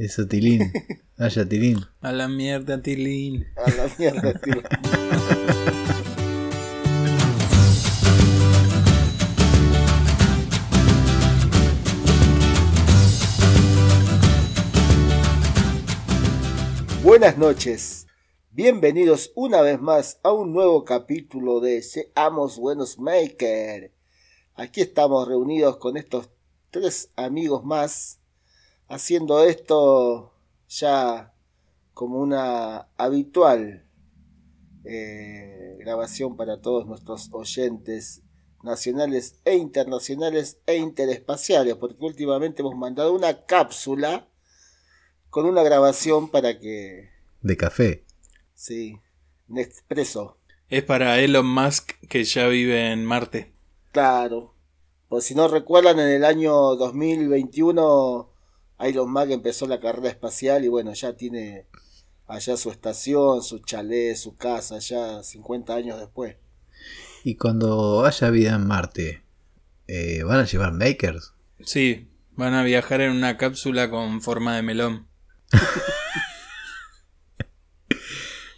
Eso, Tilín. Vaya, Tilín. A la mierda, Tilín. A la mierda, tío. Buenas noches. Bienvenidos una vez más a un nuevo capítulo de Seamos Buenos Maker. Aquí estamos reunidos con estos tres amigos más, haciendo esto ya como una habitual eh, grabación para todos nuestros oyentes nacionales e internacionales e interespaciales, porque últimamente hemos mandado una cápsula con una grabación para que, De café. sí, un expreso, Es para Elon Musk que ya vive en Marte. claro. Pues si no recuerdan, en el año 2021 Elon Musk empezó la carrera espacial y bueno, ya tiene allá su estación, su chalet, su casa, ya 50 años después. Y cuando haya vida en Marte, eh, ¿van a llevar makers? Sí, van a viajar en una cápsula con forma de melón.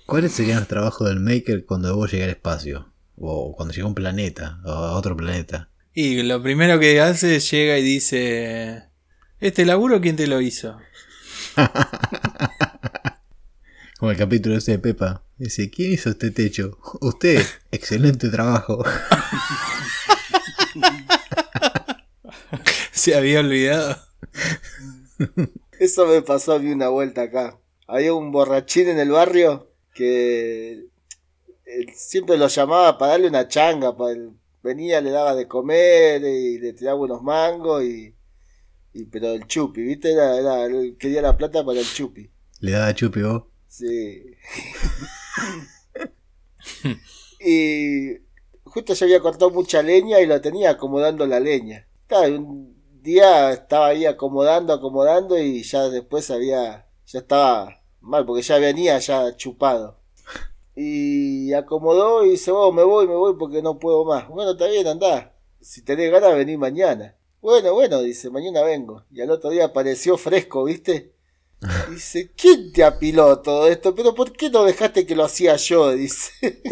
¿Cuáles serían los trabajos del maker cuando vos llegue al espacio? O cuando llega a un planeta, o a otro planeta. Y lo primero que hace es llega y dice, ¿este laburo quién te lo hizo? Como el capítulo ese de Pepa. Dice, ¿quién hizo este techo? Usted. Excelente trabajo. Se había olvidado. Eso me pasó a mí una vuelta acá. Había un borrachín en el barrio que eh, siempre lo llamaba para darle una changa. pa- venía, le daba de comer y le tiraba unos mangos y, y- pero el chupi, ¿viste? Era, era- quería la plata para el chupi. Le daba chupi vos. Sí. y justo se había cortado mucha leña y lo tenía acomodando la leña. Claro, un día estaba ahí acomodando, acomodando y ya después había, ya estaba mal porque ya venía ya chupado. Y acomodó y dice, oh, me voy, me voy porque no puedo más. Bueno, está bien, andá. Si tenés ganas, vení mañana. Bueno, bueno, dice, mañana vengo. Y al otro día apareció fresco, ¿viste? Dice, ¿quién te apiló todo esto? Pero ¿por qué no dejaste que lo hacía yo? Dice.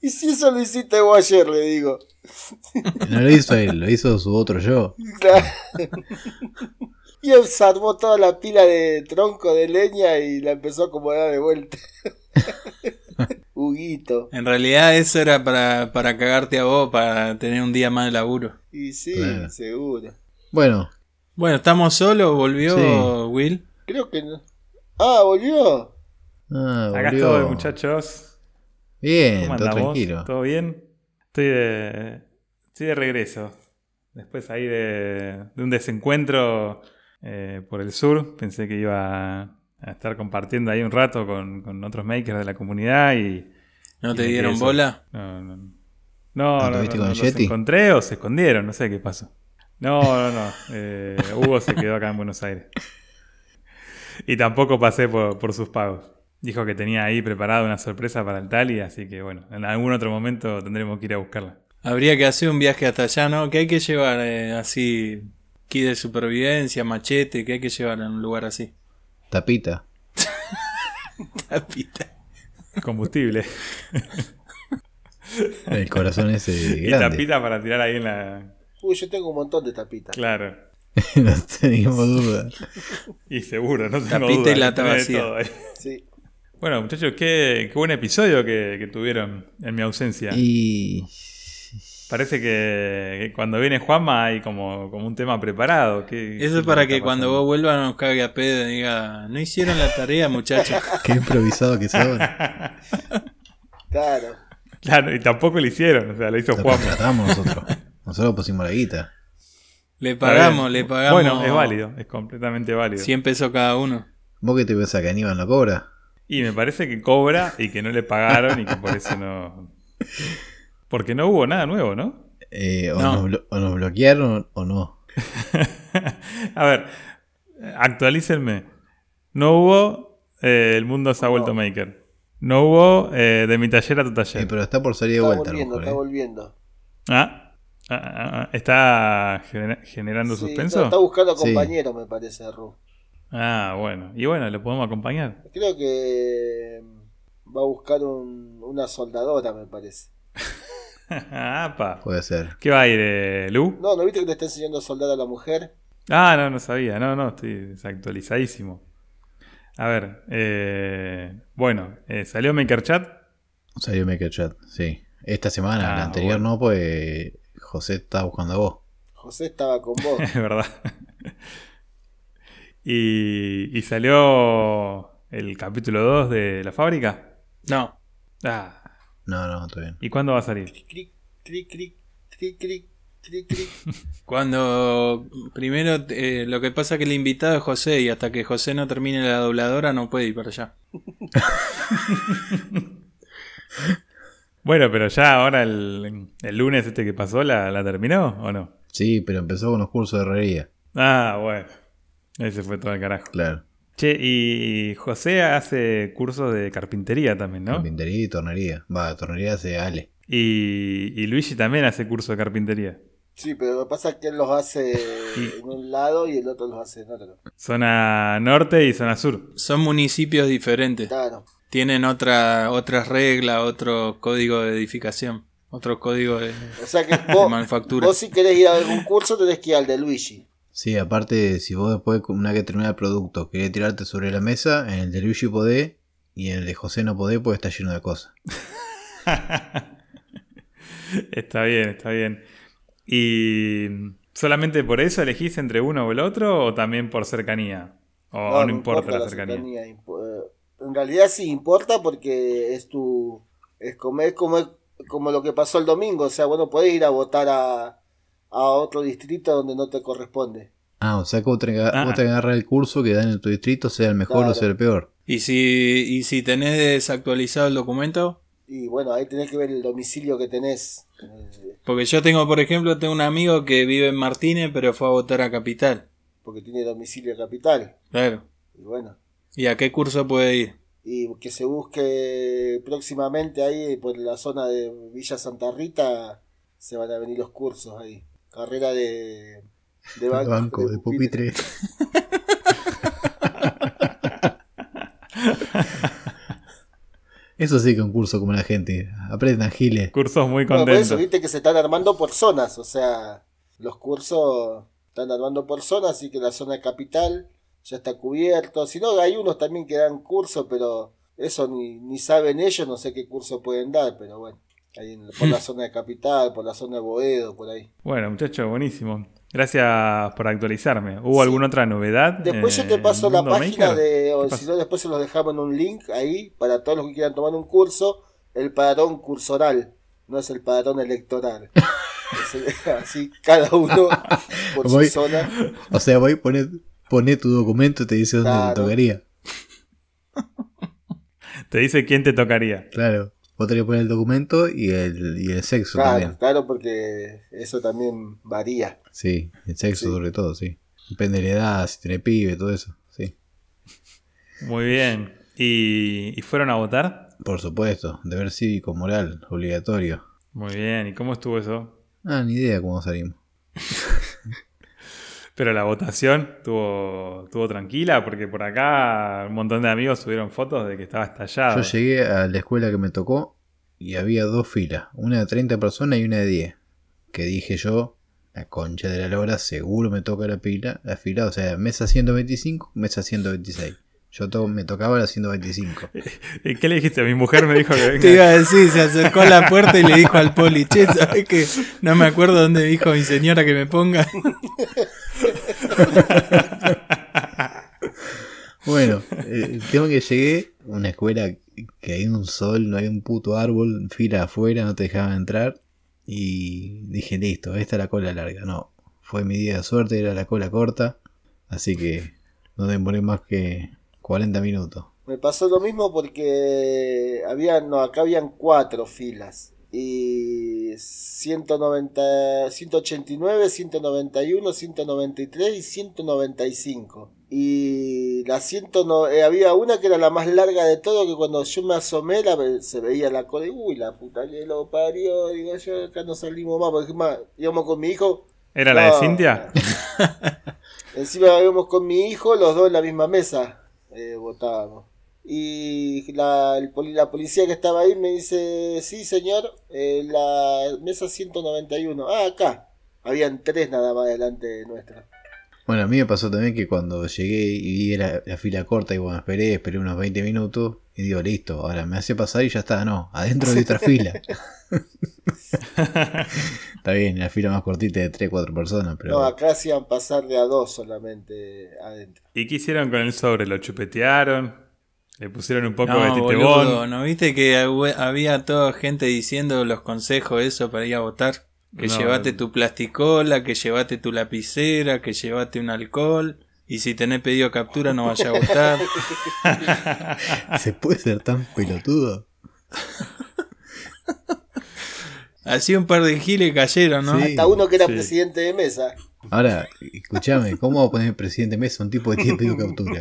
y si eso lo hiciste vos ayer, le digo. No lo hizo él, lo hizo su otro yo. Claro. Y él salvó toda la pila de tronco de leña y la empezó a acomodar de vuelta. Huguito. En realidad eso era para, para cagarte a vos, para tener un día más de laburo. Y sí, Claro. seguro. Bueno, Bueno, ¿estamos solos? ¿Volvió Sí. Will? Creo que no. Ah, volvió. ah, Acá estoy, muchachos. Bien, ¿Cómo todo tranquilo. ¿Todo bien? Estoy de, estoy de regreso. Después ahí de, de un desencuentro eh, por el sur. Pensé que iba a estar compartiendo ahí un rato con, con otros makers de la comunidad y... ¿No te dieron bola? No, no. No, ¿No no, no, viste no, con los Yeti? encontré o se escondieron, no sé qué pasó. No, no, no. eh, Hugo se quedó acá en Buenos Aires. Y tampoco pasé por, por sus pagos. Dijo que tenía ahí preparada una sorpresa para el Tali, así que bueno, en algún otro momento tendremos que ir a buscarla. Habría que hacer un viaje hasta allá, ¿no? ¿Qué hay que llevar eh, así? Kit de supervivencia, machete, ¿qué hay que llevar en un lugar así? Tapita. Tapita. Combustible. El corazón ese y grande. tapita para tirar ahí en la. Uy, yo tengo un montón de tapitas. Claro. no teníamos duda. Y seguro, no tengo Tapita duda, y lata vacía. todo ahí. Sí. Bueno, muchachos, qué, qué buen episodio que, que tuvieron en mi ausencia. Y. Parece que, cuando viene Juanma hay como, como un tema preparado. ¿Qué- Eso es lo para que cuando vos vuelvas nos cague a pedo y diga, no hicieron la tarea, muchachos. Qué improvisado que son. Claro. Claro, y tampoco lo hicieron, o sea, lo hizo Lo Juanma. contratamos nosotros. Nosotros pusimos la guita. Le pagamos, le pagamos. Bueno, es válido, es completamente válido. 100 pesos cada uno. ¿Vos qué te pensás que Aníbal no cobra? Y me parece que cobra y que no le pagaron y que por eso no. Porque no hubo nada nuevo, ¿no? Eh, o, No. nos blo- o nos bloquearon o no. A ver, actualícenme. No hubo eh, El mundo se ha vuelto maker. No hubo eh, De mi taller a tu taller. pero está por salir de Está vuelta volviendo, mejor. está eh. volviendo. Ah, Ah, ah, ah, ¿Está genera- generando Sí, suspenso? no, está buscando Sí. compañero, me parece, Ru. Ah, bueno. Y bueno, lo podemos acompañar. Creo que va a buscar un- una soldadora, me parece. Apa. Puede ser. ¿Qué va a ir, eh, Lu? No, ¿no viste que le está enseñando a soldar a la mujer? Ah, no, no sabía. No, no, estoy desactualizadísimo. A ver, eh, bueno, eh, salió MakerChat. Salió Maker Chat, sí. Esta semana, Ah, la anterior bueno. no, pues José estaba buscando a vos. José estaba con vos. Es verdad. y, y salió el capítulo 2 de la fábrica. No. Ah, No, no, está bien. ¿y cuándo va a salir? Cric, cric, cric, cric, cric, cric, cric. Cuando primero eh, lo que pasa es que el invitado es José y hasta que José no termine la dobladora no puede ir para allá. Bueno, pero ya ahora el, el lunes este que pasó, ¿la, la terminó o no? Sí, pero empezó con los cursos de herrería. Ah, bueno. Ese fue todo el carajo. Claro. Che, y José hace cursos de carpintería también, ¿no? Carpintería y tornería. Va, tornería hace Ale. Y, y Luigi también hace curso de carpintería. Sí, pero lo que pasa es que él los hace Y- en un lado y el otro los hace en otro. Zona norte y zona sur. Son municipios diferentes. Claro. Tienen otra, otras reglas, otro código de edificación, otro código de, O sea que de vos, manufactura. vos si querés ir a algún curso tenés que ir al de Luigi. Sí, aparte, si vos después, una vez que termina el producto, querés tirarte sobre la mesa, en el de Luigi podés, y en el de José no podés porque está lleno de cosas. está bien, está bien. ¿Y solamente por eso elegís entre uno o el otro o también por cercanía? ¿O no, importa, la cercanía? impo- En realidad sí importa porque es tu... Es como, es como, como lo que pasó el domingo. O sea, bueno, podés ir a votar a, a otro distrito donde no te corresponde. Ah, o sea que vos tenés, que- Ah. vos tenés que agarrar el curso que dan en tu distrito, sea el mejor Claro. o sea el peor. Y si, y si tenés desactualizado el documento, Y bueno, ahí tenés que ver el domicilio que tenés. porque yo tengo, por ejemplo, tengo un amigo que vive en Martínez, pero fue a votar a Capital. porque tiene domicilio capital. Claro. Y bueno. ¿Y a qué curso puede ir? Y que se busque próximamente ahí por la zona de Villa Santa Rita. Se van a venir los cursos ahí. Carrera de... De banco, Banco, de pupitre. Eso sí que es un curso como la gente. Aprendan giles. Cursos muy Bueno, por contentos. eso viste que se están armando por zonas, o sea, los cursos están armando por zonas, así que la zona capital ya está cubierto. Si no, hay unos también que dan curso, pero eso ni, ni saben ellos, no sé qué curso pueden dar, pero bueno, ahí en- por la zona de capital, por la zona de Boedo, por ahí. Bueno, muchachos, buenísimo. Gracias por actualizarme. ¿Hubo Sí. alguna otra novedad? Después yo te paso la página Maker? de, o ¿Qué si no, después se los dejamos en un link ahí para todos los que quieran tomar un curso, el padrón cursoral, no es el padrón electoral. Es el- así cada uno por Voy- su zona. O sea, voy a poner, poné tu documento y te dice dónde Claro. te tocaría. Te dice quién te tocaría. Claro. Vos tenés que poner el documento y el, y el sexo Claro, también. claro, porque eso también varía. Sí, el sexo Sí. sobre todo, sí. Depende de la edad, si tiene pibe, todo eso. Sí. Muy bien. ¿Y, y fueron a votar? Por supuesto, deber cívico, moral, obligatorio. Muy bien. ¿Y cómo estuvo eso? Ah, ni idea cómo salimos. Pero la votación estuvo, estuvo tranquila porque por acá un montón de amigos subieron fotos de que estaba estallado. Yo llegué a la escuela que me tocó y había dos filas, una de 30 personas y una de 10. Que dije yo, la concha de la lora, seguro me toca la pila, la fila, o sea, mesa 125, mesa 126. Yo to- me tocaba la 125. ¿Y qué le dijiste? Mi mujer me dijo que Te venga. iba a decir, se acercó a la puerta y le dijo al poli, che, ¿sabes que no me acuerdo dónde dijo mi señora que me ponga? Bueno, eh, el tema que llegué, una escuela que hay un sol, no hay un puto árbol, fila afuera, no te dejaban entrar. Y dije, listo, esta es la cola larga. No, fue mi día de suerte, era la cola corta. Así que no demoré más que 40 minutos. Me pasó lo mismo porque había, no, acá habían cuatro filas. Y 190, 189, 191, 193 y 195. Y la siento no, eh, había una que era la más larga de todo, que cuando yo me asomé la, se veía la cola y uy, la puta que lo parió, digo yo, acá no salimos más, porque más, íbamos con mi hijo, ¿Era la de. Cintia? encima íbamos con mi hijo, los dos en la misma mesa, eh, votábamos. Y la, el la policía que estaba ahí me dice, sí señor, eh, la mesa 191, ah, acá. Habían tres nada más delante de nuestra. Bueno, a mí me pasó también que cuando llegué y vi la, la fila corta y bueno, esperé, esperé unos 20 minutos y digo, listo, ahora me hace pasar y ya está, no, adentro de otra fila. está bien, la fila más cortita de 3, 4 personas, pero No, acá hacían pasar de a dos solamente adentro. ¿Y qué hicieron con el sobre? ¿Lo chupetearon? ¿Le pusieron un poco de titebón? boludo, ¿no viste que hab- había toda gente diciendo los consejos eso para ir a votar? Que No, llevate tu plasticola, que llevate tu lapicera, que llevate un alcohol. Y si tenés pedido captura no vaya a votar. ¿se puede ser tan pelotudo? Así un par de giles cayeron, ¿no? Sí. Hasta uno que era sí. presidente de mesa. Ahora, escúchame, ¿cómo va a poner presidente Mesa un tipo que tiene pedido captura?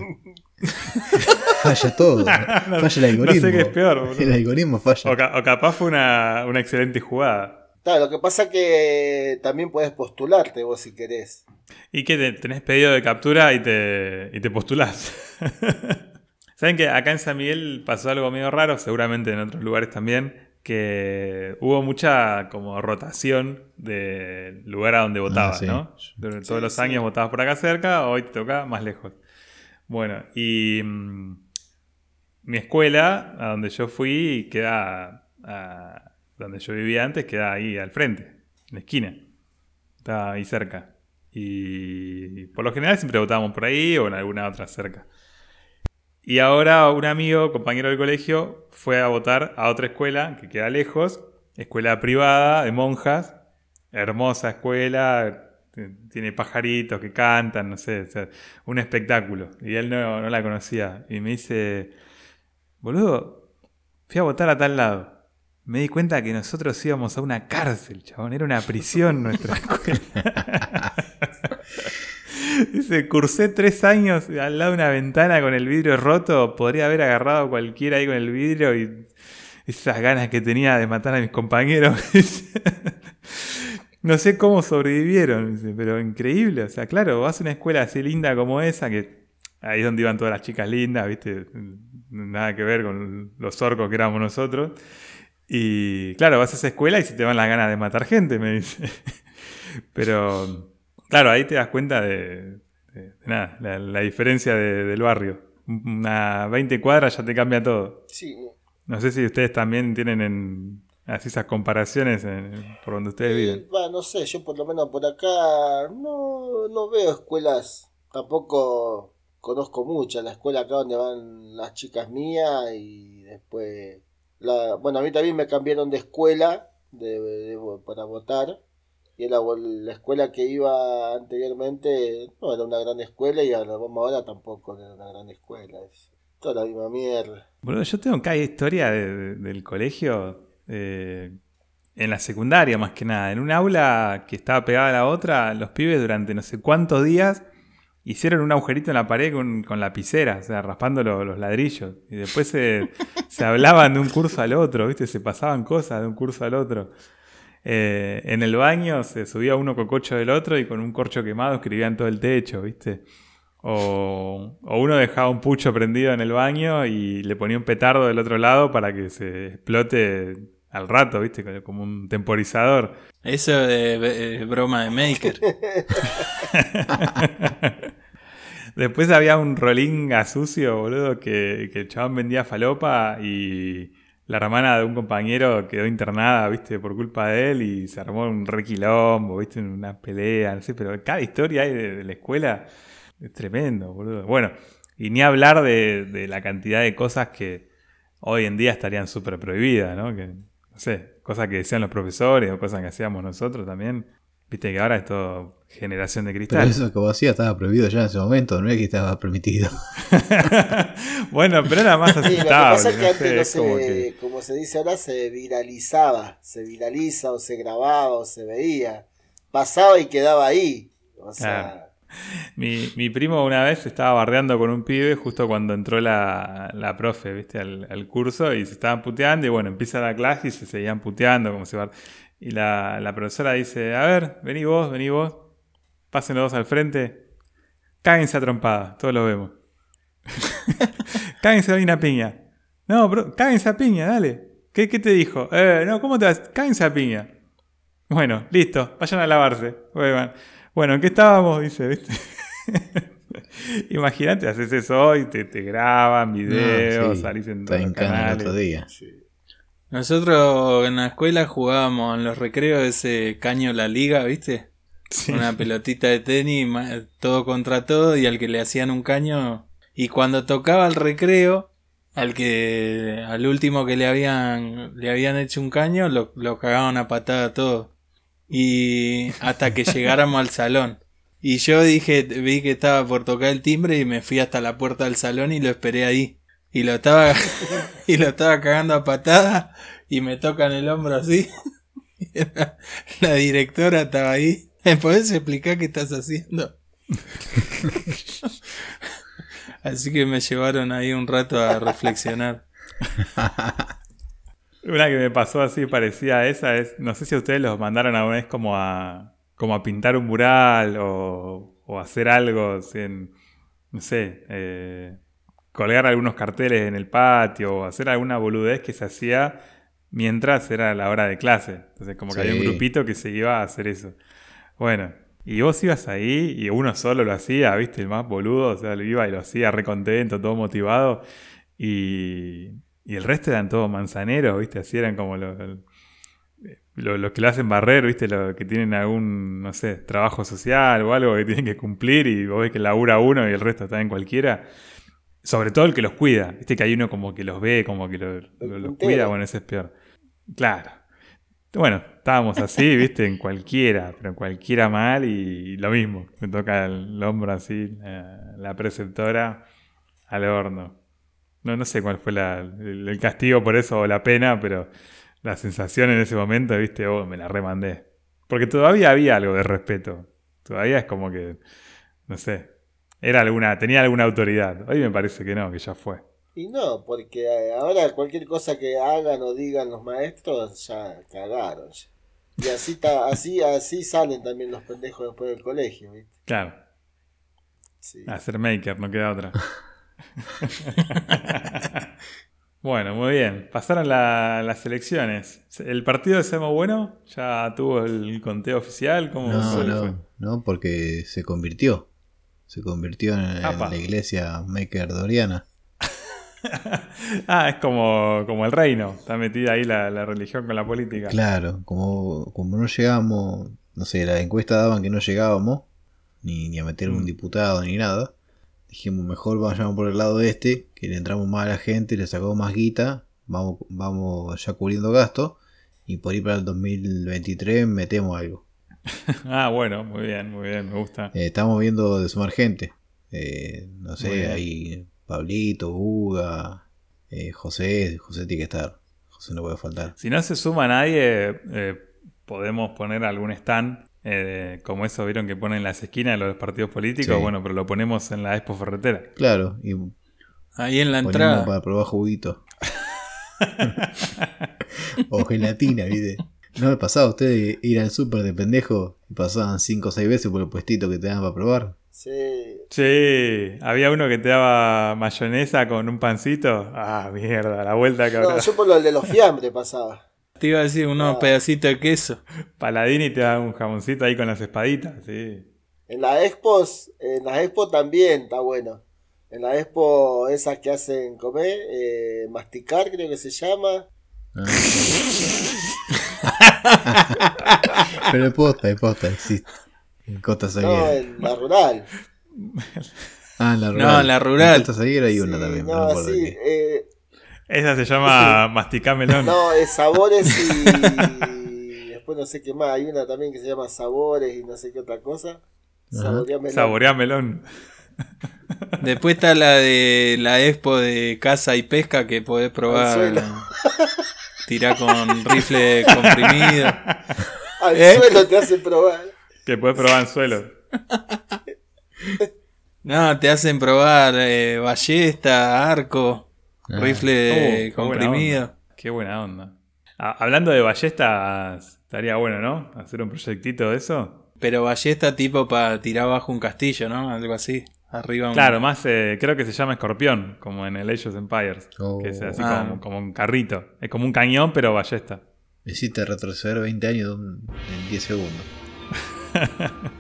Falla todo, falla el algoritmo. No sé qué es peor. El algoritmo falla. O, ca- o capaz fue una, una excelente jugada. Claro, lo que pasa que también puedes postularte vos si querés. Y que te- tenés pedido de captura y te, y te postulás. Saben que acá en San Miguel pasó algo medio raro, seguramente en otros lugares también, que hubo mucha como rotación del lugar a donde votabas, sí. ¿no? Durante todos los sí. años votabas por acá cerca, hoy te toca más lejos. Bueno, y mm, mi escuela, a donde yo fui, queda, donde yo vivía antes, queda ahí al frente, en la esquina. Está ahí cerca. Y por lo general siempre votábamos por ahí o en alguna otra cerca. Y ahora un amigo, compañero del colegio, fue a votar a otra escuela que queda lejos, escuela privada de monjas, hermosa escuela, tiene pajaritos que cantan, no sé, un espectáculo. Y él no, no la conocía. Y me dice, boludo, fui a votar a tal lado. Me di cuenta que nosotros íbamos a una cárcel, chabón, era una prisión nuestra escuela. Dice, cursé tres años al lado de una ventana con el vidrio roto. Podría haber agarrado a cualquiera ahí con el vidrio y esas ganas que tenía de matar a mis compañeros. no sé cómo sobrevivieron, pero increíble. O sea, claro, vas a una escuela así linda como esa, que ahí es donde iban todas las chicas lindas, ¿viste? Nada que ver con los orcos que éramos nosotros. Y claro, vas a esa escuela y se te van las ganas de matar gente, me dice. Pero claro, ahí te das cuenta de, de- de nada, la, la diferencia de- del barrio. Una 20 cuadras ya te cambia todo. Sí. No sé si ustedes también tienen en, así esas comparaciones en- por donde ustedes Eh, viven. va, no sé, yo por lo menos por acá no, no veo escuelas, tampoco conozco muchas, la escuela acá donde van las chicas mías y después, la, bueno, a mí también me cambiaron de escuela de, para votar y la, la escuela que iba anteriormente no era una gran escuela y ahora, ahora tampoco era una gran escuela, es toda la misma mierda. Boludo, yo tengo cada historia de- del colegio eh, en la secundaria más que nada. En un aula que estaba pegada a la otra, los pibes durante no sé cuántos días hicieron un agujerito en la pared con, con lapicera, o sea, raspando lo- los ladrillos. Y después se, se hablaban de un curso al otro, ¿viste? Se pasaban cosas de un curso al otro. Eh, en el baño se subía uno cococho del otro y con un corcho quemado escribían todo el techo, ¿viste? O, o uno dejaba un pucho prendido en el baño y le ponía un petardo del otro lado para que se explote al rato, ¿viste? Como un temporizador. Eso de eh, broma de Maker. Después había un rolinga sucio, boludo, que, que el chabón vendía falopa y la hermana de un compañero quedó internada, viste, por culpa de él y se armó un requilombo, viste, una pelea, no sé, pero cada historia hay de, de la escuela es tremendo, boludo. Bueno, y ni hablar de, de la cantidad de cosas que hoy en día estarían súper prohibidas, ¿no? Que, no sé, cosas que decían los profesores o cosas que hacíamos nosotros también. Viste que ahora es todo generación de Pero cristal. eso que vos hacías estaba prohibido ya en ese momento, no es que estaba permitido. bueno, pero era más Sí, lo que aceptable. pasa es que no antes sé, no es como se, que- como se dice ahora, se viralizaba, se viraliza o se grababa o se veía. Pasaba y quedaba ahí. O sea, Mi, primo una vez estaba bardeando con un pibe justo cuando entró la, la profe, ¿viste? Al, curso y se estaban puteando y bueno, empieza la clase y se seguían puteando como va. Y la, la profesora dice, a ver, vení vos, vení vos, pasen los dos al frente, cáguense a trompada, todos lo vemos. cáguense a una piña. No, bro, cáguense a piña, dale. ¿Qué, qué te dijo? Eh, no, ¿cómo te vas? Cáguense a piña. Bueno, listo, vayan a lavarse. Bueno, bueno, ¿en qué estábamos? Dice, ¿viste? Imagínate, haces eso hoy, te, te graban videos, No, sí, salís en Está todos en los cana el canales. otro día. Nosotros en la escuela jugábamos en los recreos ese caño la liga, ¿viste? Sí. Una pelotita de tenis, todo contra todo, y al que le hacían un caño. Y cuando tocaba el recreo, al que al último que le habían le habían hecho un caño, lo, lo cagaban a patada todo. Y hasta que llegáramos al salón. Y yo dije, vi que estaba por tocar el timbre y me fui hasta la puerta del salón y lo esperé ahí. Y lo estaba y lo estaba cagando a patada y me tocan el hombro así. La, la directora estaba ahí. ¿Me podés explicar qué estás haciendo? Así que me llevaron ahí un rato a reflexionar. Una que me pasó así parecida a esa es, no sé si a ustedes los mandaron alguna vez como a, como a pintar un mural o, o hacer algo, en, no sé, eh, colgar algunos carteles en el patio o hacer alguna boludez que se hacía mientras era la hora de clase. Entonces como que había un grupito que se iba a hacer eso. Bueno, y vos ibas ahí y uno solo lo hacía, viste, el más boludo, o sea, lo iba y lo hacía re contento, todo motivado. Y, y el resto eran todos manzaneros, viste, así eran como los, los, los que lo hacen barrer, viste, los que tienen algún, no sé, trabajo social o algo que tienen que cumplir y vos ves que labura uno y el resto está en cualquiera. Sobre todo el que los cuida, viste que hay uno como que los ve, como que lo- lo- los cuida, bueno, ese es peor. Claro. Bueno, estábamos así, viste, en cualquiera, pero en cualquiera mal y, lo mismo. Me toca el hombro así, la, la preceptora al horno. No, no sé cuál fue la- el, el castigo por eso o la pena, pero la sensación en ese momento, viste, oh, me la remandé. Porque todavía había algo de respeto. Todavía es como que, no sé, era alguna, tenía alguna autoridad. Hoy me parece que no, que ya fue. Y no, porque eh, ahora cualquier cosa que hagan o digan los maestros ya cagaron. Y así ta- así así salen también los pendejos después del colegio, ¿viste? Claro, Sí. hacer maker, no queda otra. bueno, muy bien. Pasaron la- las elecciones. ¿El partido de Semo Bueno ya tuvo el conteo oficial? ¿Cómo No, fue? no, no, porque se convirtió. Se convirtió en, la iglesia Maker Doriana. Ah, es como, como el reino. Está metida ahí la, la religión con la política. Claro, como, como no llegamos, no sé, la encuesta daban que no llegábamos, ni, ni a meter un Mm. diputado ni nada. Dijimos, mejor vayamos por el lado este, que le entramos más a la gente, le sacamos más guita, vamos, vamos ya cubriendo gastos, y por ir para el 2023 metemos algo. Ah, bueno, muy bien, muy bien, me gusta. Eh, estamos viendo de sumar gente. Eh, no sé, ahí Pablito, Uga, eh, José, José tiene que estar. José no puede faltar. Si no se suma nadie, podemos poner algún stand, eh, como eso vieron que ponen en las esquinas de los partidos políticos, Sí. bueno, pero lo ponemos en la Expo Ferretera. Claro, y Ahí en la ponemos entrada. para probar juguito. o gelatina, ¿viste? ¿No le pasaba a ustedes ir al súper de pendejo y pasaban 5 o 6 veces por el puestito que te daban para probar? Sí. Sí, había uno que te daba mayonesa con un pancito. Ah, mierda, la vuelta que No, yo por lo de los fiambres pasaba. Te iba a decir unos Ah. pedacitos de queso. Paladini te da un jamoncito ahí con las espaditas, sí. En las expos, en las expo también está bueno. En la expo esas que hacen comer, eh, masticar creo que se llama. Ah. Pero es posta, es posta, existe. En Costa No, Salguera. en la rural. Ah, en la No, rural. en la rural. En Costa Salguera hay una Sí, también, no, no sí, eh, Esa se llama masticamelón. no, es sabores y después no sé qué más. Hay una también que se llama sabores y no sé qué otra cosa. Ajá. Saboreame Saborea melón. Después está la de la expo de caza y pesca que podés probar. Tirar con rifle comprimido. Al ¿Eh? suelo te hacen probar. Que puedes probar en suelo. No, te hacen probar eh, ballesta, arco, Ah. rifle Oh, comprimido. Qué buena onda. Ah, hablando de ballestas, estaría bueno, ¿no? Hacer un proyectito de eso. Pero ballesta tipo para tirar abajo un castillo, ¿no? Algo así. Arriba un... Claro, más eh, creo que se llama escorpión, como en el Age of Empires. Oh. Que es así Ah. como, como un carrito. Es como un cañón, pero ballesta. Me hiciste retroceder 20 años en 10 segundos.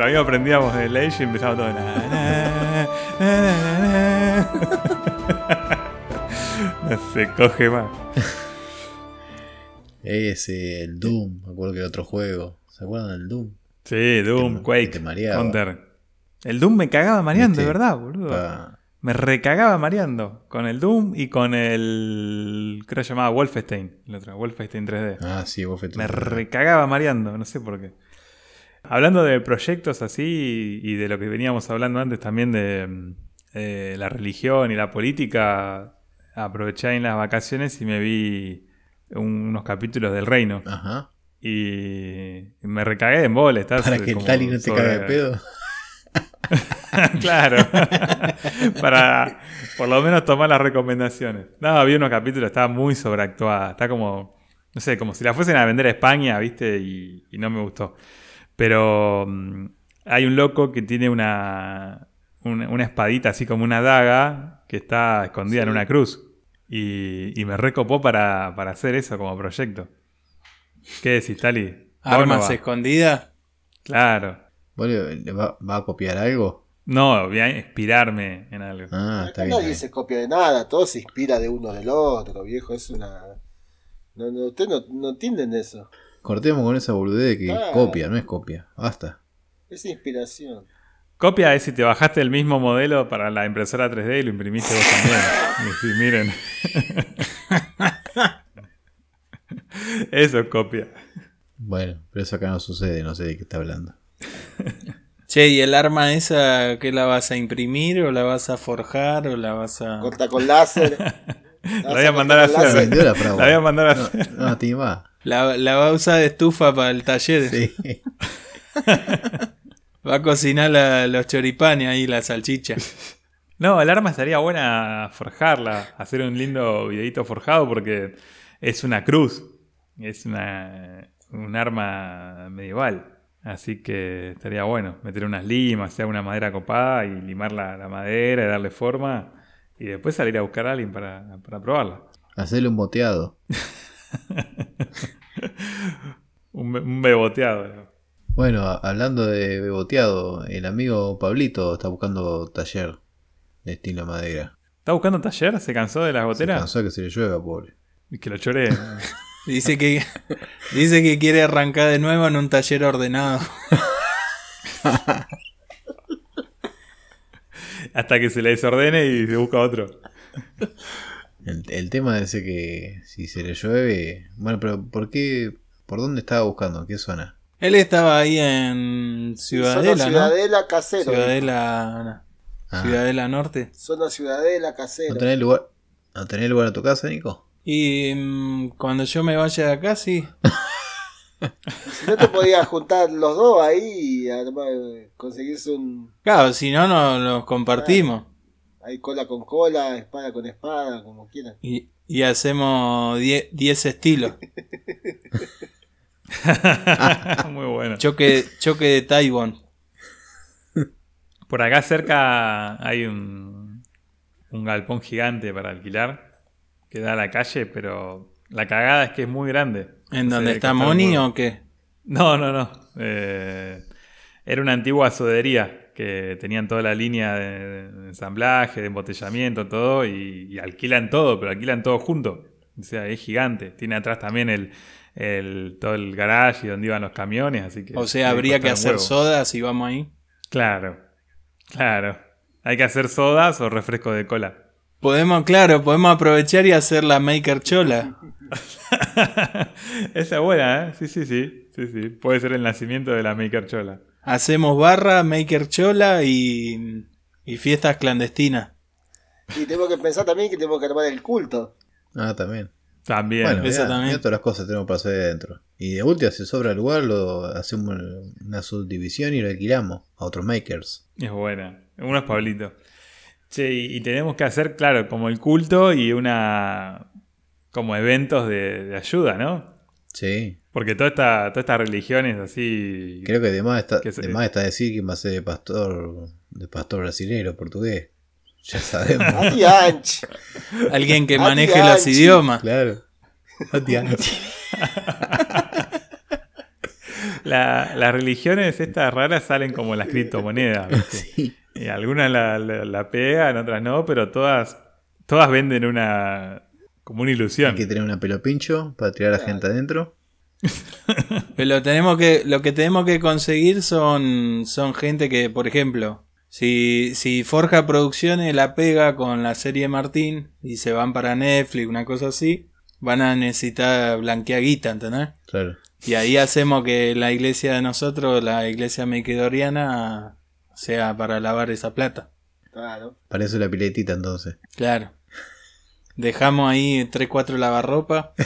Sabíamos, aprendíamos del Age y empezaba todo. No se coge más. Ese, el Doom, me acuerdo que era otro juego. ¿Se acuerdan del Doom? Sí, Doom, Te- Quake, te mareaba. Counter. El Doom me cagaba mareando, de verdad, boludo. Pa- Me recagaba mareando. Con el Doom y con el. Creo que se llamaba Wolfenstein. El otro, Wolfenstein 3D. Ah, sí, fuiste- Me recagaba mareando, no sé por qué. Hablando de proyectos así y de lo que veníamos hablando antes también de mm, eh, la religión y la política, aproveché en las vacaciones y me vi un- unos capítulos del Reino. Ajá. Y me recagué de embole. estás Para que el Tali no te cague de pedo. claro. Para por lo menos tomar las recomendaciones. No, había unos capítulos, estaba muy sobreactuada. Está como, no sé, como si la fuesen a vender a España, ¿viste? Y, y no me gustó. Pero mm, hay un loco que tiene una, una, una espadita así como una daga que está escondida en una cruz. Y, y me recopó para, para hacer eso como proyecto. ¿Qué decís, Tali? ¿Va o no Armas escondidas. Claro. ¿Vos le- le va, va a copiar algo? No, voy a inspirarme en algo. Ah, está bien. nadie se copia de nada, todo se inspira de uno del otro, viejo. Es una. No, no, ustedes no, no entienden eso. Cortemos con esa boludez de que Ah. copia, no es copia. Basta. Es inspiración. Copia es si te bajaste el mismo modelo para la impresora 3D y lo imprimiste vos también. Y decís, miren. Eso es copia. Bueno, pero eso acá no sucede, no sé de qué está hablando. Che, ¿y el arma esa qué la vas a imprimir o la vas a forjar o la vas a... Corta con láser. La voy a mandar a hacer. la voy a mandar a No, hacer. no, te va. La, la va a usar de estufa para el taller. Sí. Va a cocinar la- los choripanes ahí, la salchicha. No, el arma estaría buena forjarla, hacer un lindo videito forjado porque es una cruz. Es una, un arma medieval. Así que estaría bueno meter unas limas, sea una madera copada y limar la, la madera y darle forma. Y después salir a buscar a alguien para, para probarla. Hacerle un boteado. Un, be- un beboteado. ¿no? Bueno, hablando de beboteado, el amigo Pablito está buscando taller de estilo madera. ¿Está buscando taller? ¿Se cansó de las Se goteras? cansó que se le llueva, pobre. Y que lo choré. Dice que, dice que quiere arrancar de nuevo en un taller ordenado. Hasta que se le desordene y se busca otro. El, el tema es ese que si se le llueve... Bueno, pero ¿por qué? ¿Por dónde estaba buscando? ¿Qué zona? Él estaba ahí en Ciudadela, Zona ¿no? Ciudadela casero. Ciudadela, Ah, Ciudadela Norte. Zona Ciudadela casero. ¿No tenés lugar, ¿No tenés lugar a tu casa, Nico? Y mm, cuando yo me vaya de acá, sí. Si no te podías juntar los dos ahí y armar, conseguirse un. Claro, si no, no los compartimos. Ahí cola con cola, espada con espada, como quieran. Y, y hacemos 10 estilos. Muy bueno. Choque, choque de Taiwán. Por acá cerca hay un, un galpón gigante para alquilar que da a la calle, pero la cagada es que es muy grande. ¿En No que está Moni o qué? No, no, no. Eh, era una antigua sodería que tenían toda la línea de, ensamblaje, de embotellamiento, todo, y, y alquilan todo, pero alquilan todo junto. O sea, es gigante. Tiene atrás también el, el- todo el garage y donde iban los camiones, así que... O sea, habría que hacer huevo. soda si vamos ahí. Claro, claro. Hay que hacer sodas o refresco de cola. Podemos, claro, podemos aprovechar y hacer la Maker Chola. Esa es buena, ¿eh? Sí, sí, sí. Sí, sí. Puede ser el nacimiento de la Maker Chola. Hacemos barra, Maker Chola y, y fiestas clandestinas. Y tenemos que pensar también que tenemos que armar el culto. Ah, también. También. Bueno, Eso mirá, también. mirá todas las cosas tenemos para hacer adentro. Y de última, si sobra lugar, lo hacemos una subdivisión y lo alquilamos a otros makers. Es buena. Uno es Pablito. Che, y tenemos que hacer, claro, como el culto y una. Como eventos de, de ayuda, ¿no? Sí. Porque toda esta, estas religiones así. Creo que además está, Que se- de más está decir que va a ser de pastor, de pastor brasilero, portugués. Ya sabemos. Alguien que maneje los Anchi. idiomas. claro. La- las religiones estas raras salen como las criptomonedas. Sí. Y algunas la, la- la pegan, otras no, pero todas, todas venden una. Como una ilusión. Hay que tener una pelo pincho para tirar a la gente adentro. Pero tenemos que, lo que tenemos que conseguir son, son gente que, por ejemplo, si, si Forja Producciones la pega con la serie Martín y se van para Netflix, una cosa así, van a necesitar blanquear guita, ¿entendés? Claro. Y ahí hacemos que la iglesia de nosotros, la iglesia mequidoriana, sea para lavar esa plata. Claro. Para eso la piletita entonces. Claro. Dejamos ahí 3-4 lavarropa.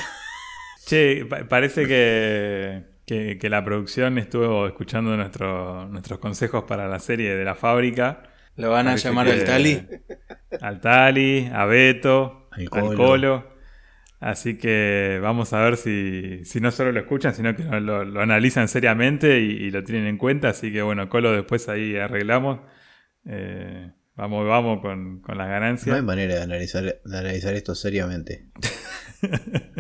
Che, pa- parece que, que, que la producción estuvo escuchando nuestro- nuestros consejos para la serie de la fábrica. Lo van a Parece llamar que- al Tali. Al Tali, a Beto, Al al Colo. Así que vamos a ver si, si no solo lo escuchan, sino que lo, lo- lo analizan seriamente y, y lo tienen en cuenta. Así que bueno, Colo, después ahí arreglamos. Eh, vamos, vamos con, con las No ganancias. hay manera de analizar, de analizar esto seriamente.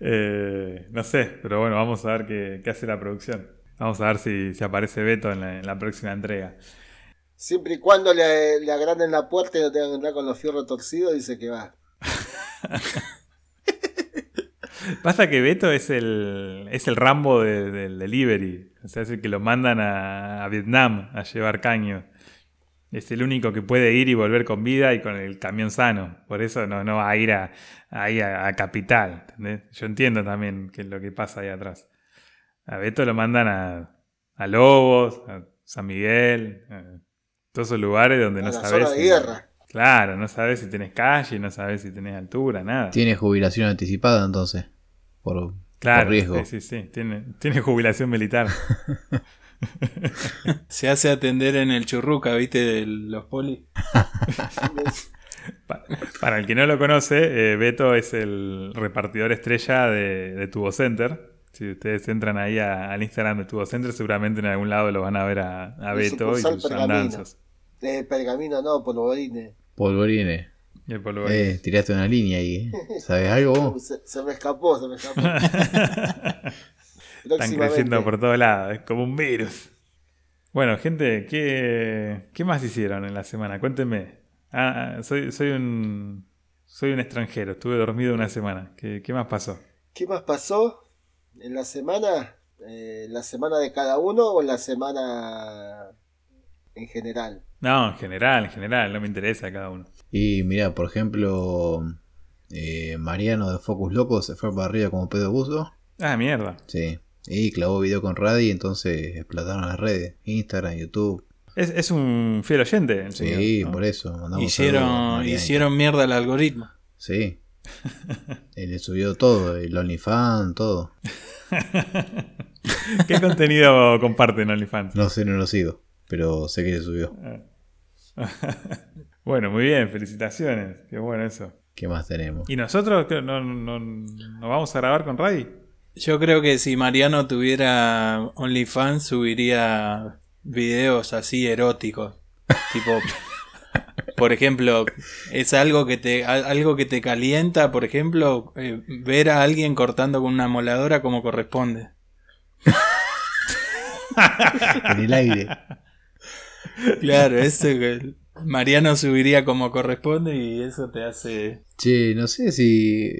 Eh, no sé, pero bueno, vamos a ver qué, qué hace la producción. Vamos a ver si, si aparece Beto en la, en la próxima entrega. Siempre y cuando le, le agranden la puerta y no tengan que entrar con los fierros torcidos, dice que va. Pasa que Beto es el, es el Rambo de- del delivery. O sea, es el que lo mandan a, a Vietnam a llevar caño. Es el único que puede ir y volver con vida y con el camión sano. Por eso no, no va a ir a, ahí a, a Capital. ¿entendés? Yo entiendo también qué es lo que pasa ahí atrás. A Beto lo mandan a, a Lobos, a San Miguel, a todos esos lugares donde A no sabes. si- guerra. Claro, no sabes si tenés calle, no sabes si tenés altura, nada. Tiene jubilación anticipada entonces. Por, Claro, por riesgo. sí, sí, sí. Tiene, tiene jubilación militar. Se hace atender en el churruca, ¿viste? De los polis. Pa- Para el que no lo conoce, eh, Beto es el repartidor estrella de, de Tubo Center. Si ustedes entran ahí a- al Instagram de Tubo Center, seguramente en algún lado lo van a ver a, a El Beto y sus Pergamino. andanzas. Eh, pergamino no, polvorines. Polvorines. Y el polvo Eh, tiraste una línea ahí. ¿eh? ¿Sabes algo se me escapó, se me escapó. Están creciendo por todos lados, es como un virus. Bueno, gente, ¿qué, qué más hicieron en la semana? Cuéntenme. Ah, ah, soy, soy un soy un extranjero, estuve dormido una semana. ¿Qué, qué más pasó? ¿Qué más pasó en la semana? Eh, ¿La semana de cada uno o la semana en general? No, en general, en general, no me interesa cada uno. Y mira, por ejemplo, eh, Mariano de Focus Loco se fue para arriba como pedo buzo. Ah, mierda. Sí. Y clavó video con Radi, entonces explotaron las redes. Instagram, YouTube. Es, es un fiel oyente. el señor, Sí, ¿no? por eso. Hicieron, hicieron mierda el algoritmo. Sí. Él le subió todo, el OnlyFans, todo. ¿Qué contenido comparten OnlyFans? No sé, no lo sigo, pero sé que le subió. Bueno, muy bien, felicitaciones. Qué bueno eso. ¿Qué más tenemos? ¿Y nosotros no, no, no vamos a grabar con Ray? Yo creo que si Mariano tuviera OnlyFans subiría videos así eróticos. tipo, por ejemplo, es algo que te algo que te calienta, por ejemplo, eh, ver a alguien cortando con una moladora como corresponde. En el aire. Claro, eso Mariano subiría como corresponde y eso te hace Che, no sé si.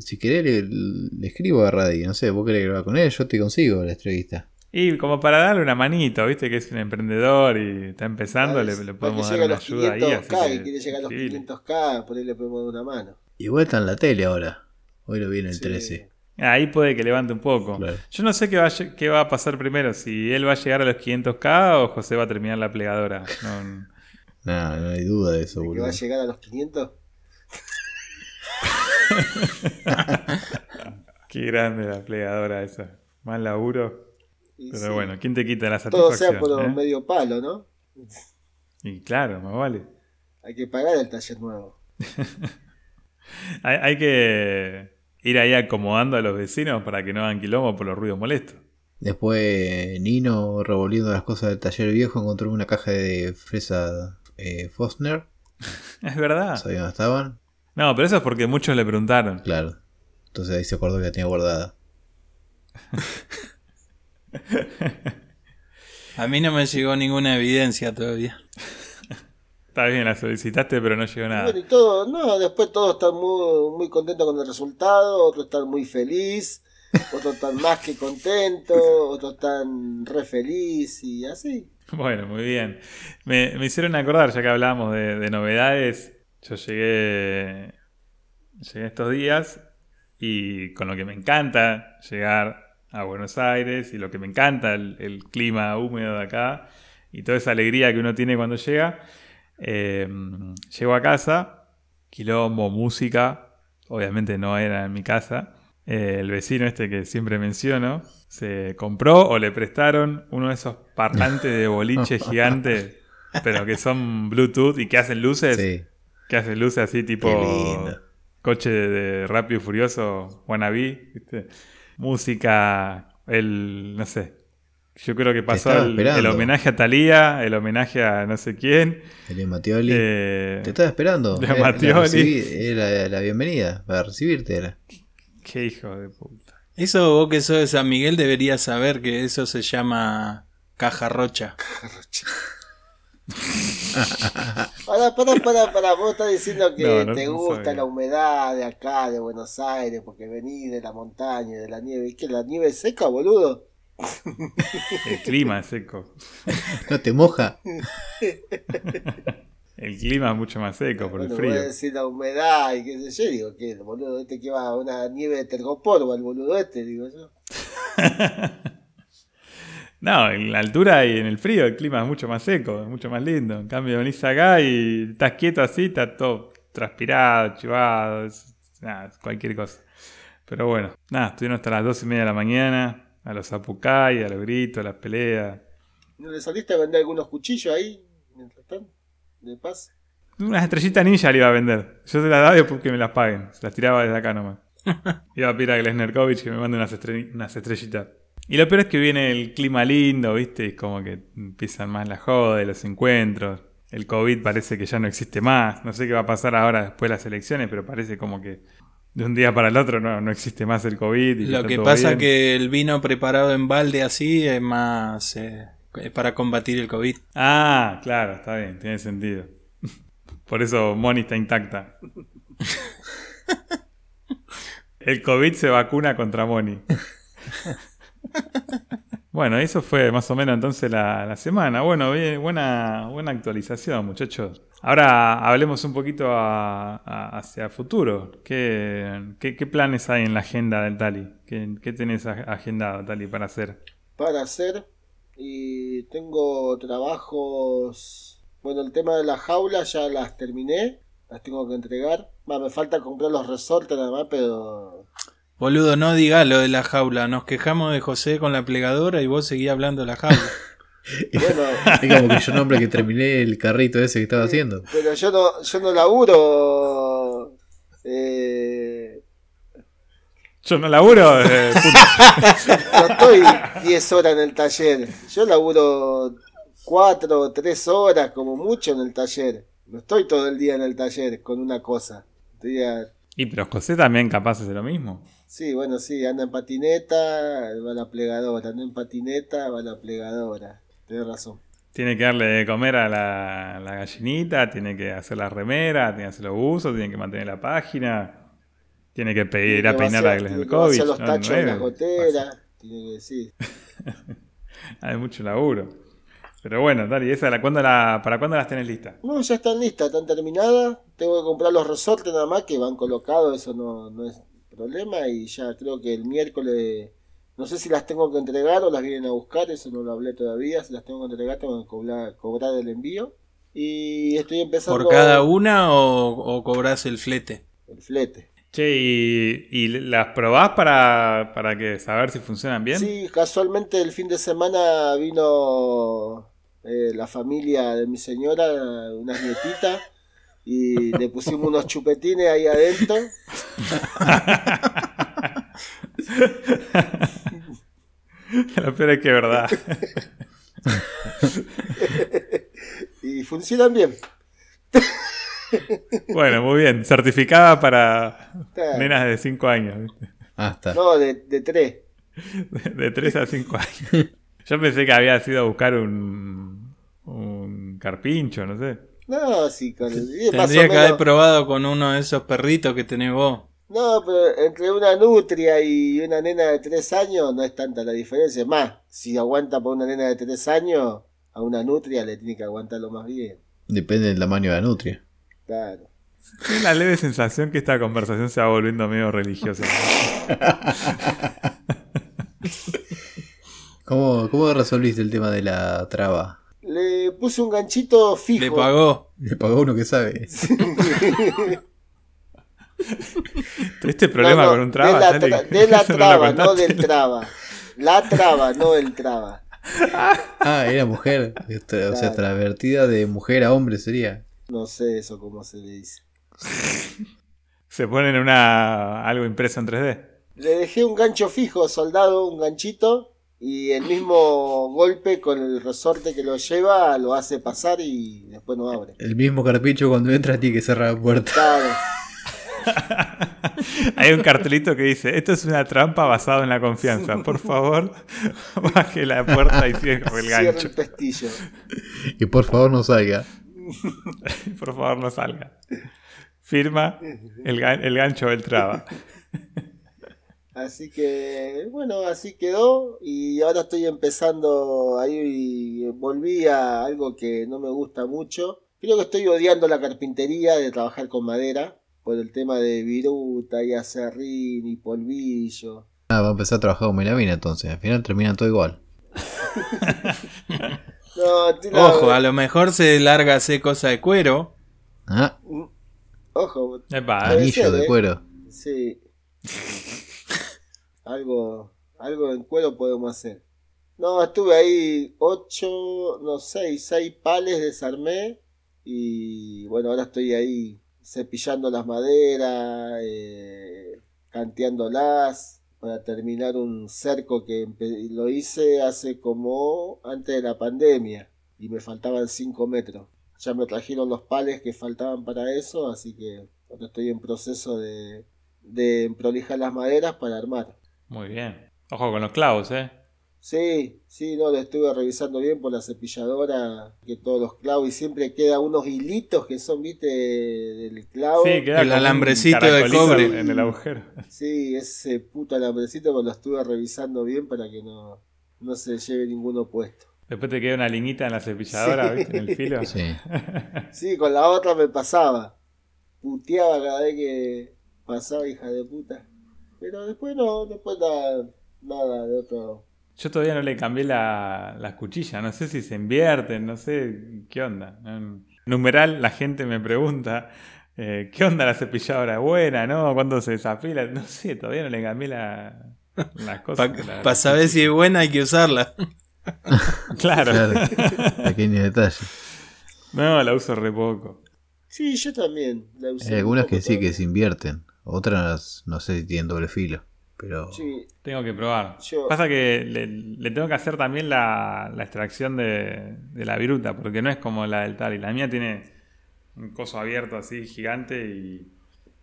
Si querés, le, le escribo a Radi. No sé, vos querés grabar con él, yo te consigo la entrevista. Y como para darle una manito, viste que es un emprendedor y está empezando, le, podemos dar una los ayuda ahí. 500k, Así que que quiere llegar a los escribile. 500k, por ahí le podemos dar una mano. Igual está en la tele ahora. Hoy lo vi en el Sí. 13. Ahí puede que levante un poco. Claro. Yo no sé qué va, a, qué va a pasar primero, si él va a llegar a los 500k o José va a terminar la plegadora. No, Nah, no hay duda de eso, ¿De que va a llegar a los 500? Qué grande la plegadora esa. Más laburo. Y Pero sí, bueno, ¿quién te quita la todo sea satisfacción? por eh? medio palo, ¿no? Y claro, más vale. Hay que pagar el taller nuevo. Hay, hay que ir ahí acomodando a los vecinos para que no hagan quilombo por los ruidos molestos. Después Nino, revolviendo las cosas del taller viejo, encontró una caja de fresa eh, Fostner. Es verdad. ¿Sabía dónde estaban? No, pero eso es porque muchos le preguntaron. Claro. Entonces ahí se acordó que la tenía guardada. A mí no me llegó ninguna evidencia todavía. Está bien, la solicitaste, pero no llegó nada. Bueno, y todo, no, después todos están muy, muy contentos con el resultado, otros están muy feliz, otros están más que contentos, otros están re feliz y así. Bueno, muy bien. Me, me hicieron acordar, ya que hablábamos de, de novedades, yo llegué, llegué estos días y con lo que me encanta llegar a Buenos Aires y lo que me encanta el, el clima húmedo de acá y toda esa alegría que uno tiene cuando llega, eh, llego a casa, quilombo, música, obviamente no era en mi casa. Eh, el vecino este que siempre menciono se compró o le prestaron uno de esos parlantes de boliche gigantes, pero que son Bluetooth y que hacen luces, Sí. que hacen luces así tipo coche de Rápido y Furioso, wannabe, ¿viste? música, el, no sé, yo creo que pasó el, homenaje a Thalía, el homenaje a no sé quién. El Mattioli. eh, Te estaba esperando. de Era- Mattioli. la Era la bienvenida para recibirte. Era. qué hijo de puta. Eso vos que sos de San Miguel deberías saber que eso se llama caja rocha. Pará, pará, pará, pará, vos estás diciendo que No, no, te gusta sabía. la humedad de acá, de Buenos Aires, porque venís de la montaña, de la nieve. ¿Y qué, la nieve es seca, boludo? El clima es seco. No te moja. El clima es mucho más seco por el Bueno, voy a frío. decir la humedad y qué sé yo, digo, ¿qué? El boludo este que va a una nieve de tergopor, el boludo este, digo yo. No, en la altura y en el frío el clima es mucho más seco, es mucho más lindo. En cambio, venís acá y estás quieto así, estás todo transpirado, chivado, es- nada, es cualquier cosa. Pero bueno, nada, estuvieron hasta las dos y media de la mañana, a los apucay, a los gritos, a las peleas. ¿No le saliste a vender algunos cuchillos ahí? Mientras tanto, de paz. Unas estrellitas ninja le iba a vender. Yo se las daba después que me las paguen. Se las tiraba desde acá nomás. iba a pedir a Glesnerkovich que me mande unas, estre- unas estrellitas. Y lo peor es que viene el clima lindo, ¿viste? Es como que empiezan más las jodas, los encuentros. El COVID parece que ya no existe más. No sé qué va a pasar ahora después de las elecciones, pero parece como que de un día para el otro no, no existe más el COVID. y Lo que pasa bien. que el vino preparado en balde así es más eh, para combatir el COVID. Ah, claro, está bien, tiene sentido. Por eso Moni está intacta. El COVID se vacuna contra Moni. Bueno, eso fue más o menos entonces la, la semana. Bueno, bien, buena, buena actualización, muchachos. Ahora hablemos un poquito a- a- hacia futuro. ¿Qué, qué, qué planes hay en la agenda del Tali? ¿Qué, qué tenés agendado, Tali, para hacer? para hacer y tengo trabajos bueno el tema de las jaulas ya las terminé las tengo que entregar me falta comprar los resortes nada más pero Boludo, no digas lo de la jaula. Nos quejamos de José con la plegadora y vos seguís hablando de la jaula. bueno Es como que yo nombre que terminé el carrito ese que estaba haciendo. pero yo no yo no laburo eh, Yo no laburo, eh, no estoy 10 horas en el taller yo laburo 4 o 3 horas como mucho en el taller no estoy todo el día en el taller con una cosa Estoy a- Y pero José también capaz hace lo mismo. Sí, bueno, sí, anda en patineta, va a la plegadora, anda en patineta, va a la plegadora. Tienes razón. Tiene que darle de comer a la, la gallinita, tiene que hacer la remera, tiene que hacer los buzos, tiene que mantener la página, tiene que pedir, ir a peinar a vaciar los no, tachos no es las goteras. Tiene que, sí. Hay mucho laburo. Pero bueno, Dali, esa, la, ¿cuándo la, ¿para cuándo las tenés listas? No, ya están listas, están terminadas. Tengo que comprar los resortes nada más que van colocados, eso no, no es problema. Y ya creo que el miércoles, no sé si las tengo que entregar o las vienen a buscar, eso no lo hablé todavía. Si las tengo que entregar, tengo que cobrar, cobrar el envío. Y estoy empezando ¿Por cada una o, o cobrás el flete? el flete. Che, ¿y, y las probás para, para que saber si funcionan bien? Sí, casualmente el fin de semana vino eh, la familia de mi señora, unas nietitas, y le pusimos unos chupetines ahí adentro. Lo peor es que es verdad. y funcionan bien. Bueno, muy bien. Certificada para Claro. nenas de 5 años. Ah, está. No, de, de tres. De 3 a 5 años. Yo pensé que había sido a buscar un, un carpincho, no sé. No, sí, con el, y más o Tendría que haber probado con uno de esos perritos que tenés vos. No, pero entre una nutria y una nena de tres años no es tanta la diferencia. Es más, si aguanta por una nena de tres años, a una nutria le tiene que aguantarlo más bien. Depende del tamaño de la nutria. Claro. Tengo la leve sensación que esta conversación se va volviendo medio religiosa. ¿Cómo, ¿Cómo resolviste el tema de la traba? Le puse un ganchito fijo. Le pagó. Le pagó uno que sabe. ¿Tuviste problema No, no, con un traba? De la, Charlie? tra- de la Eso no lo traba, no, del traba. La traba, no el traba. Ah, era mujer. O sea, Claro. travertida de mujer a hombre sería. No sé eso cómo se le dice. Se ponen una algo impreso en 3D. Le dejé un gancho fijo, soldado, un ganchito. Y el mismo golpe con el resorte que lo lleva lo hace pasar y después no abre. El mismo carpicho cuando entra tiene que cerrar la puerta. Claro. Hay un cartelito que dice, esto es una trampa basada en la confianza. Por favor, baje la puerta y cierre el Cierra gancho. el pestillo. Y por favor no salga. Por favor, no salga. Firma el, gan- el gancho del traba. Así que, bueno, así quedó. Y ahora estoy empezando ahí. Volví a algo que no me gusta mucho. Creo que estoy odiando la carpintería de trabajar con madera. Por el tema de viruta y acerrín y polvillo. Ah, va a empezar a trabajar con melamina entonces. Al final termina todo igual. No, Ojo, a lo mejor se larga a hacer cosa de cuero. Ah, Ojo, Epa, anillo ser, de ¿eh? cuero. sí. algo, algo en cuero podemos hacer. No, estuve ahí ocho, no sé, seis pales desarmé. Y bueno, ahora estoy ahí cepillando las maderas, eh, canteándolas para terminar un cerco que lo hice hace como antes de la pandemia y me faltaban 5 metros. Ya me trajeron los pales que faltaban para eso, así que ahora estoy en proceso de, de prolijar las maderas para armar. Muy bien. Ojo con los clavos, ¿eh? Sí, sí, no, lo estuve revisando bien por la cepilladora, que todos los clavos, y siempre queda unos hilitos que son, viste, del clavo. Sí, queda El alambrecito de cobre. En el agujero. Sí, ese puto alambrecito pues lo estuve revisando bien para que no, no se lleve ninguno puesto. Después te queda una liñita en la cepilladora, Sí. ¿viste? En el filo. Sí. Sí, con la otra me pasaba. Puteaba cada vez que pasaba, hija de puta. Pero después no, después nada, nada de otro. Yo todavía no le cambié la, las cuchillas, no sé si se invierten, no sé qué onda. En numeral, la gente me pregunta, eh, ¿qué onda la cepilladora? ¿Buena, no? ¿Cuándo se desafila? No sé, todavía no le cambié la, las cosas. Para la- saber si es buena hay que usarla. Claro. Claro. Pequeño detalle. No, la uso re poco. Sí, yo también. la usé Hay algunas que sí que se invierten. Otras no sé si tienen doble filo. Pero Sí, Tengo que probar. Yo- Pasa que le, le tengo que hacer también la, la extracción de, de la viruta, porque no es como la del Tali. La mía tiene un coso abierto así gigante y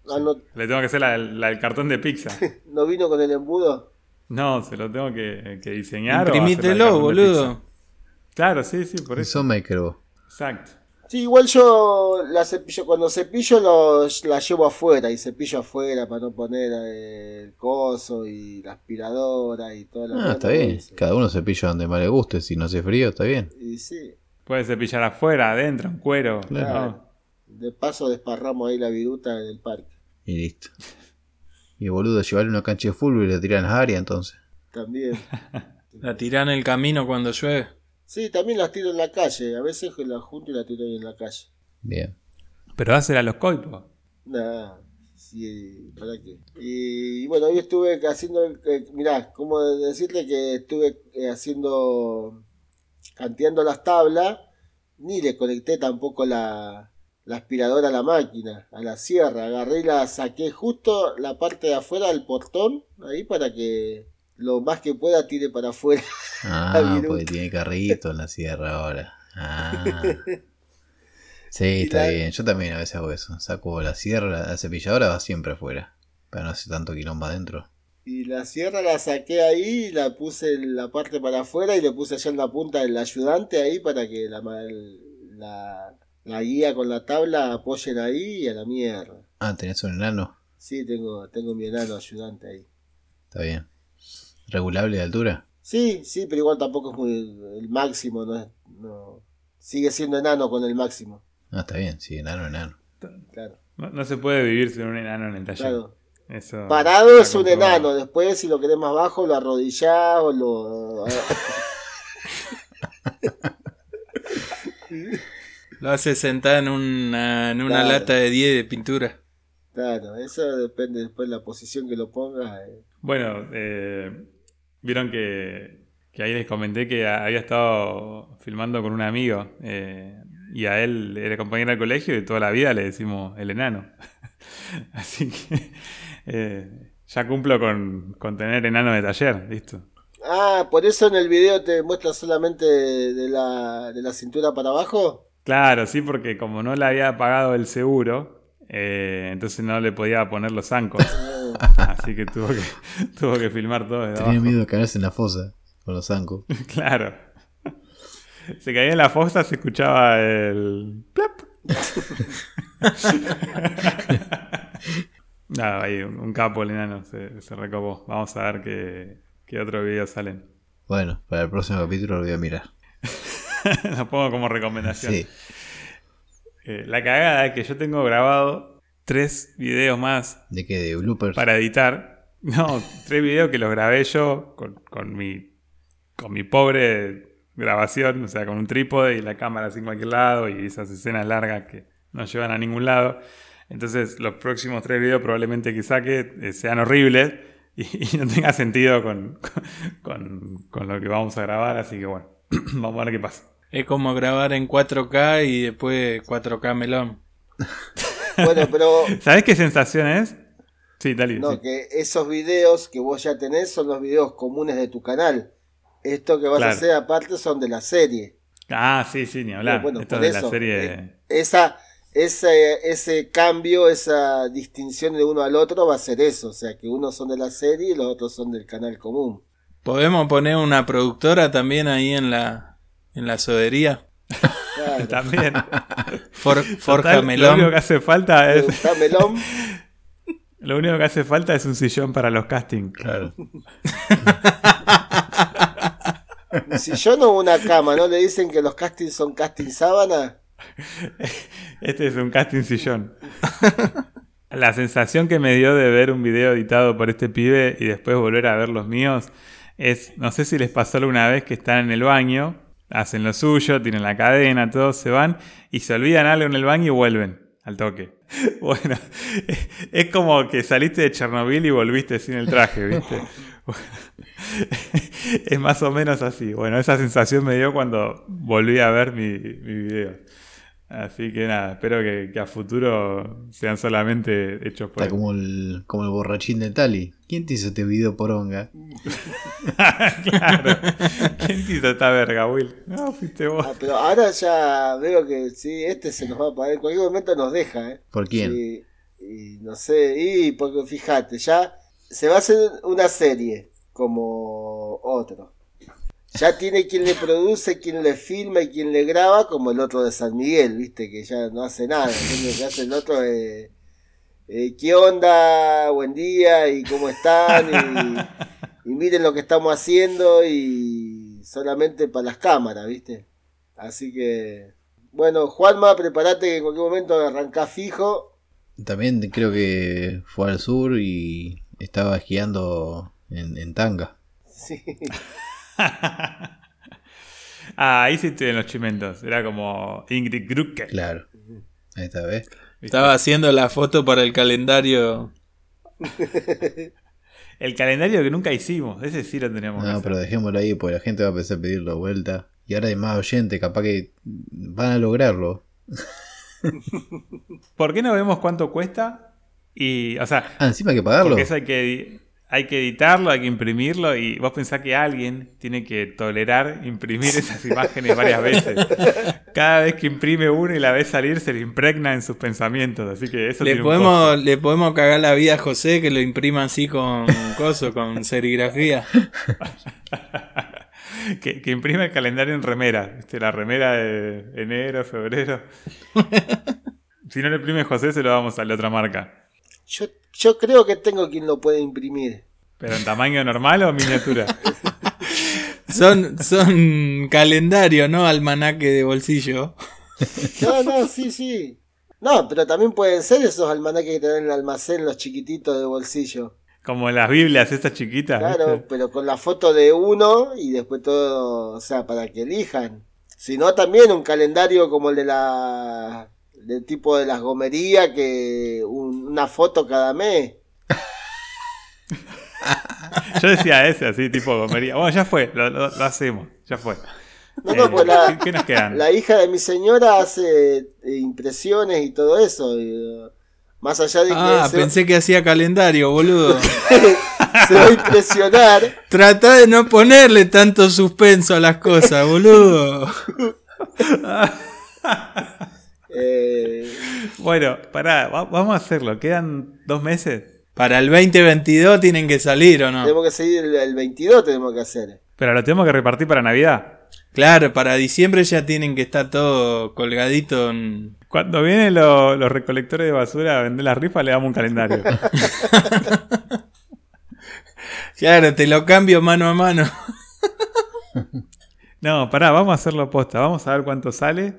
ah, no, le tengo que hacer la, del- la del cartón de pizza. no vino con el embudo. No, se lo tengo que, que diseñar. Imprimítelo, boludo. Claro, sí, sí, por eso. son maker Exacto. Sí, igual yo la cepillo, cuando cepillo los, la llevo afuera y cepillo afuera para no poner eh, el coso y la aspiradora y toda la Ah, está bien. Cada uno cepilla donde más le guste. Si no hace frío, está bien. Y sí, Puedes cepillar afuera, adentro, en cuero. Claro. ¿no? de paso desparramos ahí la viruta en el parque. Y listo. Y boludo, llevarle una cancha de fútbol y le tiran las áreas entonces. También. La tirá en el camino cuando llueve. Sí, también las tiro en la calle. A veces las junto y las tiro ahí en la calle. Bien. Pero hácela a los coipos. Nah, Sí, ¿para qué? Y, bueno, hoy estuve haciendo, eh, mirá, como decirle que estuve eh, haciendo, canteando las tablas, ni le conecté tampoco la, la aspiradora a la máquina, a la sierra, agarré y la saqué justo la parte de afuera del portón, ahí para que lo más que pueda tire para afuera. Ah, porque tiene carrito en la sierra ahora. Ah. Sí, está bien. Yo también a veces hago eso. Saco la sierra, la cepilladora va siempre afuera. Para no hacer tanto quilombo adentro. Y la sierra la saqué ahí, la puse en la parte para afuera y le puse allá en la punta del ayudante ahí para que la, la, la guía con la tabla apoyen ahí y a la mierda. Ah, ¿tenés un enano? Sí, tengo, tengo mi enano ayudante ahí. Está bien. ¿Regulable de altura? Sí, sí, pero igual tampoco es muy el máximo, no, no sigue siendo enano con el máximo. No, está bien, sí, enano, enano. Claro. No, se puede vivir sin un enano en el taller. Claro. Eso Parado es un enano, después si lo querés más bajo lo arrodillás o lo... lo hace sentar en una, en una lata de 10 de pintura. Claro, eso depende después de la posición que lo pongas. Eh. Bueno, eh, vieron que, que, ahí les comenté que había estado filmando con un amigo eh, y a él era compañero del colegio y toda la vida le decimos el enano. Así que eh, ya cumplo con, con, tener enano de taller, listo. Ah, por eso en el video te muestra solamente de la, de la cintura para abajo. Claro, sí, porque como no le había pagado el seguro, eh, entonces no le podía poner los zancos. Así que tuvo que, tuvo que filmar todo. Tenía miedo de caerse en la fosa con los zancos. claro. Se caía en la fosa, se escuchaba el. ¡Plap! Nada, ahí un, capo el enano se, se, recopó. Vamos a ver qué, qué otros videos salen. Bueno, para el próximo capítulo lo voy a mirar. lo pongo como recomendación. Sí. Eh, la cagada que yo tengo grabado tres videos más. ¿De qué? ¿De bloopers? Para editar. No, tres videos que los grabé yo con, con mi, con mi pobre grabación, o sea, con un trípode y la cámara así en cualquier lado y esas escenas largas que no llevan a ningún lado. Entonces, los próximos tres videos probablemente que saque eh, sean horribles y, no tenga sentido con, con, con, lo que vamos a grabar, así que bueno, vamos a ver qué pasa. Es como grabar en 4K y después 4K melón. Bueno, pero... ¿Sabes qué sensación es? Sí, dale. No, que esos videos que vos ya tenés son los videos comunes de tu canal. Esto que vas a hacer aparte son de la serie. Ah, sí, sí, ni hablar. Esto de la serie. Eh, esa, ese, ese cambio, esa distinción de uno al otro va a ser eso. O sea, que unos son de la serie y los otros son del canal común. ¿Podemos poner una productora también ahí en la, en la sodería? también. Forja Melón. Lo único que hace falta es. Melón. Lo único que hace falta es un sillón para los castings. Claro. Si yo no una cama, ¿no le dicen que los castings son casting sábana? Este es un casting sillón. La sensación que me dio de ver un video editado por este pibe y después volver a ver los míos es, no sé si les pasó alguna vez que están en el baño, hacen lo suyo, tienen la cadena, todos se van y se olvidan algo en el baño y vuelven al toque. Bueno, es como que saliste de Chernobyl y volviste sin el traje, ¿viste? es más o menos así. Bueno, esa sensación me dio cuando volví a ver mi, mi video. Así que nada, espero que, a futuro sean solamente hechos por. Está como el, como el borrachín de Tali. ¿Quién te hizo este video poronga? claro. ¿Quién te hizo esta verga, Will? No, fuiste vos. Ah, pero ahora ya veo que sí, este se nos va a pagar. En cualquier momento nos deja, ¿eh? ¿Por quién? y no sé, y porque fíjate, ya se va a hacer una serie como otro. Ya tiene quien le produce, quien le filma y quien le graba, como el otro de San Miguel, viste, que ya no hace nada. Lo que hace el otro es, eh, ¿qué onda? Buen día, y cómo están, y, miren lo que estamos haciendo, y solamente para las cámaras, viste. Así que, bueno, Juanma, prepárate que en cualquier momento arrancás fijo. También creo que fue al sur y estaba esquiando en, tanga. Sí. ah, ahí sí estoy en los chimentos. Era como Ingrid Grucke. Claro. Ahí está, ¿ves? Estaba haciendo la foto para el calendario. El calendario que nunca hicimos, ese sí lo teníamos que No, hacer. pero dejémoslo ahí porque la gente va a empezar a pedirlo vuelta. Y ahora hay más oyentes, capaz que van a lograrlo. ¿Por qué no vemos cuánto cuesta? Y, o sea, Ah, encima hay que pagarlo. porque eso hay que, hay que editarlo, hay que imprimirlo y vos pensás que alguien tiene que tolerar imprimir esas imágenes varias veces. Cada vez que imprime uno y la ve salir se le impregna en sus pensamientos, así que eso Le tiene un podemos, le podemos cagar la vida a José que lo imprima así con coso, con serigrafía. que, que imprime el calendario en remera, ¿viste? la remera de enero, febrero. si no lo imprime José, se lo damos a la otra marca. Yo, yo creo que tengo quien lo puede imprimir. ¿Pero en tamaño normal o miniatura? Son, son calendario, ¿no? Almanaque de bolsillo. No, no, sí, sí. No, pero también pueden ser esos almanaques que te dan en el almacén, los chiquititos de bolsillo. Como las Biblias, estas chiquitas. Claro, ¿viste? pero con la foto de uno y después todo, o sea, para que elijan. Si no, también un calendario como el de la del tipo de las gomerías, que un- una foto cada mes. Yo decía ese, así, tipo gomería. Bueno, ya fue, lo, lo- lo hacemos, ya fue. No, no, Eh, pues la, ¿qué, nos quedan? la hija de mi señora hace eh, impresiones y todo eso. y, eh, más allá de que Ah, se, pensé que hacía calendario, boludo. se va a impresionar. Trata de no ponerle tanto suspenso a las cosas, boludo. eh, Bueno, pará, va- vamos a hacerlo. Quedan dos meses. Para el 2022 tienen que salir o no. tenemos que seguir el, el 22, tenemos que hacer. Pero lo tenemos que repartir para Navidad. Claro, para diciembre ya tienen que estar todo colgadito en... Cuando vienen lo- los recolectores de basura a vender las rifas, le damos un calendario. Claro, te lo cambio mano a mano. No, pará, vamos a hacerlo posta. Vamos a ver cuánto sale.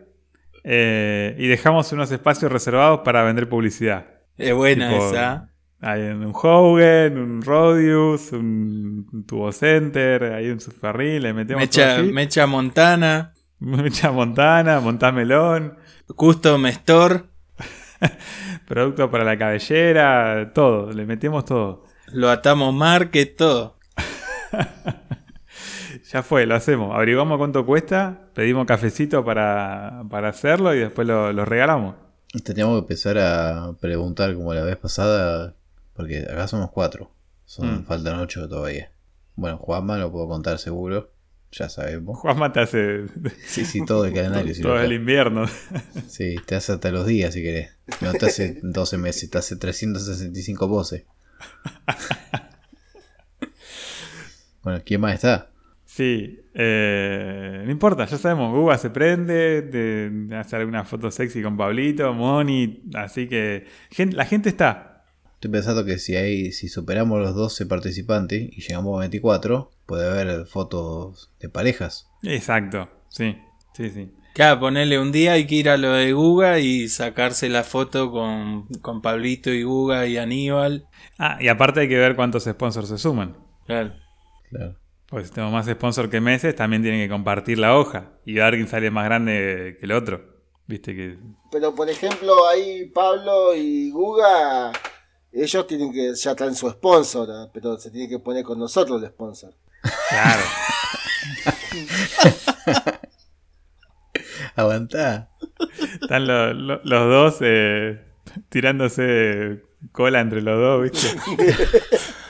Eh, y dejamos unos espacios reservados para vender publicidad. Es buena Tipo, esa. Hay un Hogan, un Rodius, un Tubo Center, hay un Subferril, le metemos todo Mecha, así. Mecha Montana, Mecha Montana, Montamelón, Custom Store, producto para la cabellera, todo, le metemos todo. lo atamos market, todo. Ya fue, lo hacemos. Averiguamos cuánto cuesta, pedimos cafecito para, para hacerlo y después lo, lo regalamos. Teníamos que empezar a preguntar como la vez pasada, porque acá somos cuatro. Son, Mm. Faltan ocho todavía. Bueno, Juanma lo puedo contar seguro. Ya sabemos. Juanma te hace Sí, sí, todo el calendario. todo lo el invierno. Sí, te hace hasta los días si querés. No te hace 12 meses, te hace 365 poses. Bueno, ¿quién más está? Sí, eh, no importa, ya sabemos, Guga se prende, de, hace alguna foto sexy con Pablito, Moni, así que la gente está. Estoy pensando que si hay, si superamos los 12 participantes y llegamos a 24, puede haber fotos de parejas. Exacto, sí, sí, sí. Claro, ponerle un día hay que ir a lo de Guga y sacarse la foto con, con Pablito y Guga y Aníbal. Ah, y aparte hay que ver cuántos sponsors se suman. Claro. Claro. Pues si tenemos más sponsors que meses, también tienen que compartir la hoja y quién sale más grande que el otro. Viste que... Pero por ejemplo, ahí Pablo y Guga, ellos tienen que, ya traen su sponsor, ¿ah? pero se tiene que poner con nosotros el sponsor. Claro. Aguantá. Están lo- lo- los dos eh, tirándose cola entre los dos, ¿viste?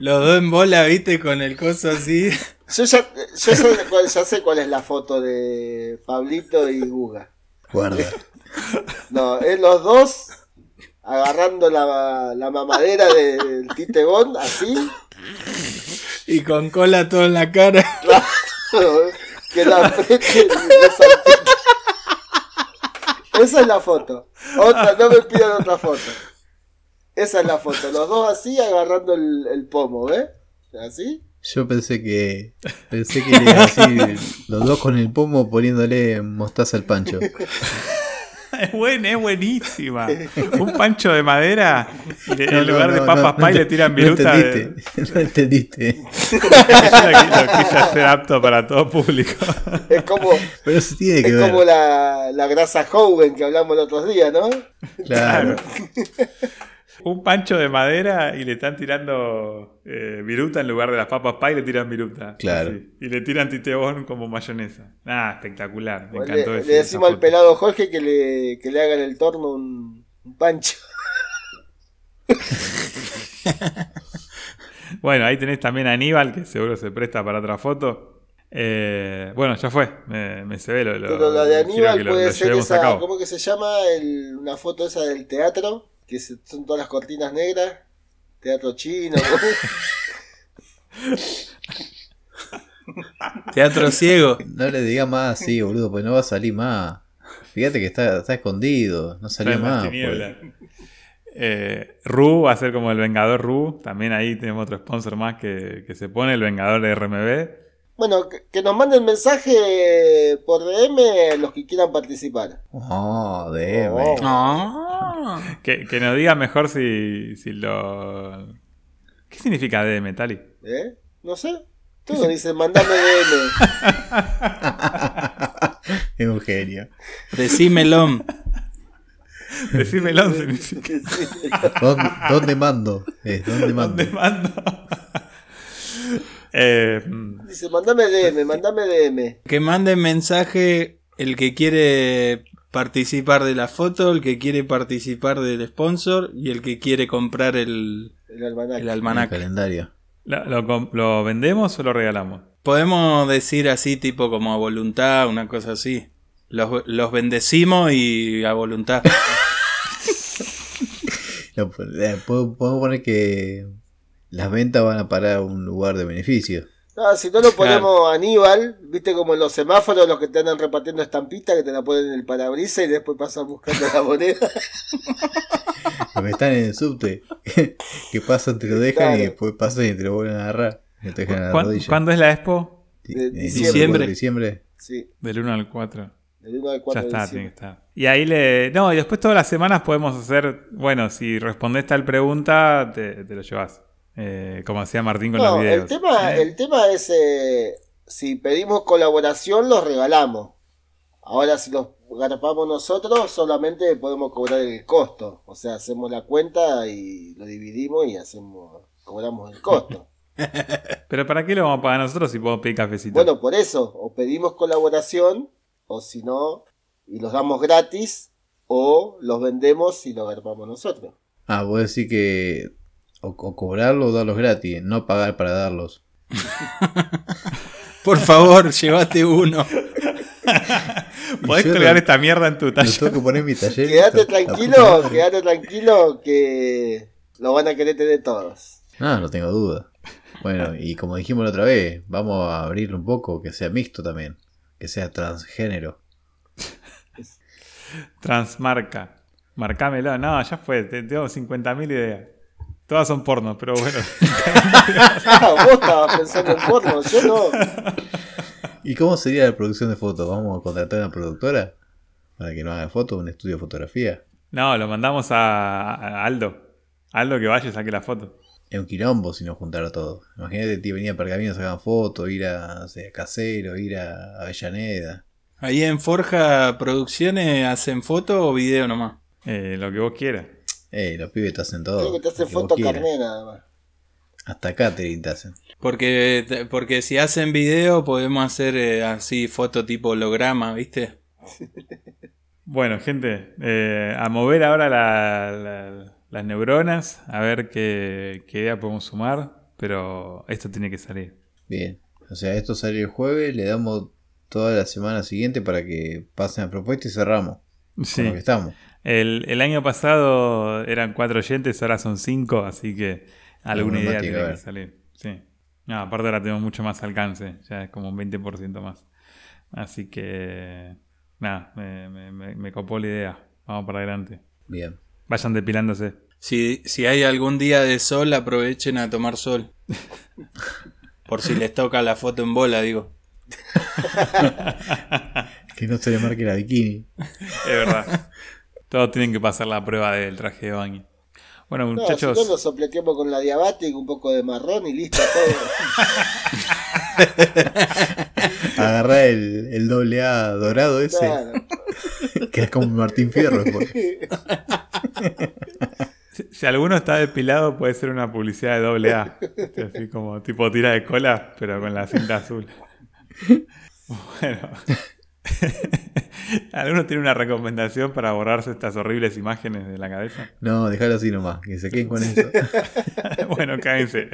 Los dos en bola, viste, con el coso así. Yo ya, yo sé cuál, ya sé cuál es la foto de Pablito y Guga. Guarda. No, es los dos agarrando la, la mamadera del titegón, así, Y con cola todo en la cara. que la apriete. Esa es la foto. Otra, no me pidan otra foto. Esa es la foto. Los dos así agarrando el, el pomo, ¿ves? Así. Yo pensé que. Pensé que era así. Los dos con el pomo poniéndole mostaza al pancho. Es buena, es buenísima. Un pancho de madera y le- No, en no, lugar de no, papas no, pie no le tiran no viruta. de- entendiste, No entendiste. Yo lo, qui- lo quise hacer apto para todo público. Es como, Pero eso tiene que es ver. como la, la grasa Howen que hablamos el otro día, ¿no? Claro. Un pancho de madera y le están tirando eh, viruta en lugar de las papas pie le tiran viruta. Claro. Así. Y le tiran titebón como mayonesa. Ah, espectacular. Me Le, encantó le ese- decimos esa al pelado Jorge que le, que le haga en el torno un, un pancho. Bueno, ahí tenés también a Aníbal, que seguro se presta para otra foto. Eh, bueno, ya fue. Me, me se ve lo, lo- Pero la de Aníbal lo- puede lo ser esa. ¿cómo que se llama? El- una foto esa del teatro, que se- son todas las cortinas negras. Teatro chino. Teatro ciego. No le digas más así, boludo, porque no va a salir más. Fíjate que está, está escondido, no salió las más. pues. Eh, Ru va a ser como el Vengador Ru. También ahí tenemos otro sponsor más que, que se pone, el Vengador de RMB. Bueno, que, nos manden mensaje por DM los que quieran participar. Oh, DM. Oh. Ah. Que, que nos diga mejor si, si lo. ¿Qué significa DM, Tali? ¿Eh? No sé. Todo dicen, mandame DM. es un genio. Decímelo. Decímelo significa. ¿Dónde, dónde mando? ¿Dónde mando? ¿Dónde mando? Eh, Dice, mandame DM, mandame DM. Que mande mensaje el que quiere participar de la foto, el que quiere participar del sponsor y el que quiere comprar el, El almanaque. el El almanaque. calendario. ¿lo, lo vendemos o lo regalamos? Podemos decir así, tipo como a voluntad, una cosa así. Los, los bendecimos y a voluntad. No, pues, eh, puedo- podemos poner que las ventas van a parar a un lugar de beneficio. Ah, si no lo ponemos a Aníbal, viste como en los semáforos los que te andan repartiendo estampitas que te la ponen en el parabrisas y después pasan buscando la moneda. Los que están en el subte, que pasan, te lo dejan Claro. y después pasan y te lo vuelven a agarrar. Y te dejan en la ¿Cuán- rodilla. ¿Cuándo es la expo? De En diciembre. diciembre. Sí, Del 1 al 4. del 1 al Ya 4 de está, diciembre. tiene que estar. Y ahí le. No, y después todas las semanas podemos hacer. Bueno, si respondes tal pregunta, te, te lo llevas. Eh, como hacía Martín con No, los videos. el tema, el tema es eh, si pedimos colaboración los regalamos. Ahora si los garpamos nosotros solamente podemos cobrar el costo. O sea, hacemos la cuenta y lo dividimos y hacemos cobramos el costo. Pero ¿para qué lo vamos a pagar nosotros si podemos pedir cafecito? Bueno, por eso, o pedimos colaboración, o si no, y los damos gratis, o los vendemos y los garpamos nosotros. Ah, vos decís que o, o cobrarlo o darlos gratis, no pagar para darlos. Por favor, llévate uno. Podés yo colgar esta mierda en tu taller. tengo que poner en mi taller. Quédate tranquilo, quédate tranquilo que lo van a querer tener todos. No, no tengo duda. Bueno, y como dijimos la otra vez, vamos a abrirlo un poco, que sea mixto también, que sea transgénero. Transmarca. Marcámelo. No, ya fue. te- Tengo 50.000 ideas. Todas son porno, pero bueno. Ah, vos estabas pensando en porno, yo no. ¿Y cómo sería la producción de fotos? ¿Vamos a contratar a una productora? Para que nos haga fotos, un estudio de fotografía. No, lo mandamos a, a Aldo. Aldo que vaya y saque la foto. Es un quilombo si nos juntara todo. Imagínate, tío, venía a Pergamino, sacaban fotos, ir a, no sé, a Casero, ir a Avellaneda. Ahí en Forja Producciones hacen foto o video nomás. Eh, lo que vos quieras. Eh, los pibes te hacen todo. Creo que te hace lo vos foto más. Hasta catering te hacen. Porque, porque si hacen video podemos hacer eh, así foto tipo holograma, ¿viste? Bueno, gente, eh, a mover ahora la- la- las neuronas, a ver qué, qué idea podemos sumar, pero esto tiene que salir. Bien. O sea, esto sale el jueves, le damos toda la semana siguiente para que pasen la propuesta y cerramos. Con Sí. lo que estamos. El, el año pasado eran cuatro oyentes, ahora son cinco, así que alguna Alguno idea tiene que que salir. Sí. No, aparte ahora tenemos mucho más alcance, ya es como un 20% más. Así que, nada, me, me- me- me copó la idea. Vamos para adelante. Bien. Vayan depilándose. Si, si hay algún día de sol, aprovechen a tomar sol. Por si les toca la foto en bola, digo. Que no se le marque la bikini. Es verdad. Todos tienen que pasar la prueba del traje de baño. Bueno, No, muchachos. si no nos sopleteamos con la diabática, un poco de marrón y listo todo. Agarrá el, el doble A dorado ese. Claro. Que es como Martín Fierro. pues. Si, si alguno está depilado, puede ser una publicidad de doble A. Este, Así como tipo tira de cola, pero con la cinta azul. Bueno. ¿Alguno tiene una recomendación para borrarse estas horribles imágenes de la cabeza? No, déjalo así nomás, que se queden con eso. bueno, cállense.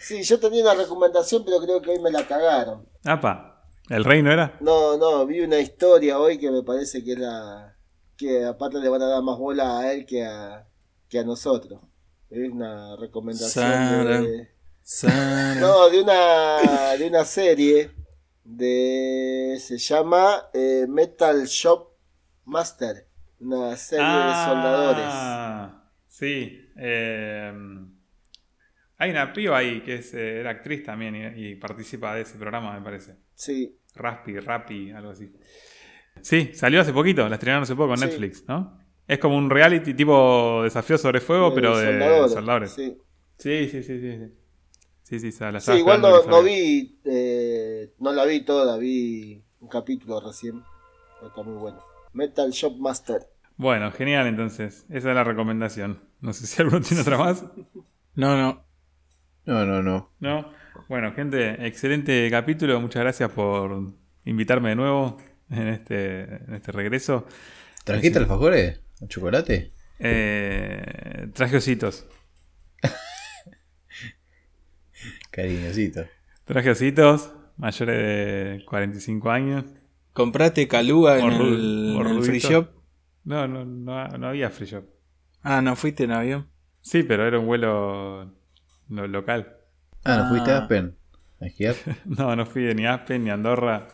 Sí, yo tenía una recomendación, pero creo que hoy me la cagaron. Apa, ¿el rey no era? No, no, vi una historia hoy que me parece que era. que aparte le van a dar más bola a él que a, que a nosotros. Es una recomendación Sara. de. Sara. No, de una, de una serie de. se llama eh, Metal Shop Master. Una serie de soldadores. Ah, Sí. eh, hay una piba ahí que es, eh, era actriz también y, y participa de ese programa, me parece. Sí, Raspi, Rappi, algo así. Sí, salió hace poquito, la estrenaron hace poco en Sí. Netflix, ¿no? Es como un reality tipo desafío sobre fuego, pero de soldadores. Sí, Sí, sí, sí, sí. Sí, sí, sí, la Sí, igual no, vi. eh, no la vi toda, vi un capítulo recién. pero Está muy bueno. Metal Shop Master. Bueno, genial entonces. Esa es la recomendación. No sé si alguno tiene otra más. No, no. No, no, no. ¿No? Bueno, gente, excelente capítulo. Muchas gracias por invitarme de nuevo en este, en este regreso. ¿Trajiste alfajores? ¿O chocolate? Eh, traje ositos. Cariñosito. Traje ositos, mayores de 45 años. ¿Compraste caluga en el, en el free shop? No, no, no, no había free shop. Ah, ¿no fuiste en avión? Sí, pero era un vuelo lo- local. Ah, ¿no fuiste Ah. a Aspen? ¿A? No, no fui ni a Aspen ni a Andorra.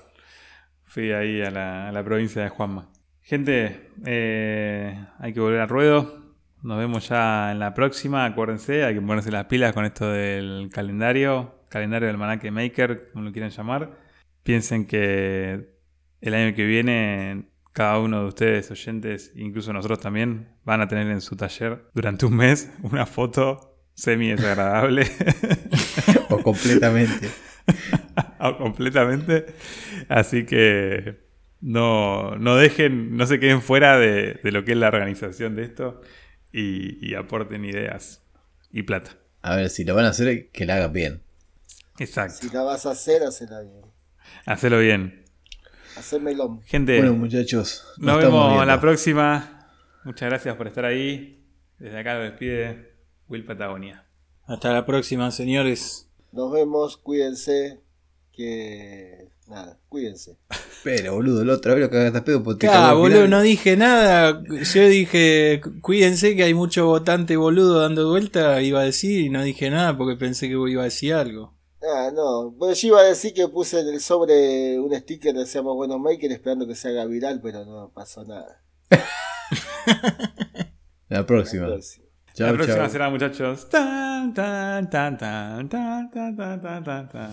Fui ahí a la, a la provincia de Juanma. Gente, eh, hay que volver al ruedo. Nos vemos ya en la próxima. Acuérdense, hay que ponerse las pilas con esto del calendario. Calendario del Manaque Maker, como lo quieran llamar. Piensen que el año que viene cada uno de ustedes, oyentes, incluso nosotros también, van a tener en su taller durante un mes una foto semi desagradable. o completamente. Ah, completamente. Así que no, no dejen, no se queden fuera de, de lo que es la organización de esto y, y aporten ideas y plata. A ver, si lo van a hacer, que la hagan bien. Exacto. Si la vas a hacer, hacela bien. Hacelo bien. Hacer melón. Gente, Bueno, muchachos. nos vemos viendo. la próxima. Muchas gracias por estar ahí. Desde acá lo despide Will Patagonia. Hasta la próxima, señores. Nos vemos, cuídense. Que. Nada, cuídense. Pero, boludo, la otra vez lo cagaste a pedo porque Ah, boludo, final. no dije nada. Yo dije, cuídense que hay mucho votante boludo dando vuelta, iba a decir, y no dije nada porque pensé que iba a decir algo. Ah, no. Bueno, yo iba a decir que puse en el sobre un sticker de Seamos Buenos Maker esperando que se haga viral, pero no pasó nada. La próxima. La próxima chao. será, muchachos. Tan, tan, tan, tan, tan, tan, tan, tan,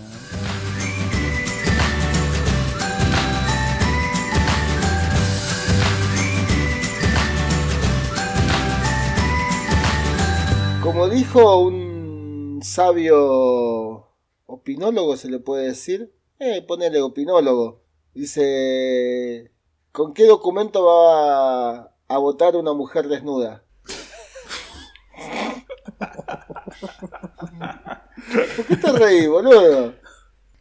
Como dijo un sabio opinólogo, se le puede decir. Eh, ponele opinólogo. Dice: ¿Con qué documento va a votar una mujer desnuda? ¿Por qué te reí, boludo?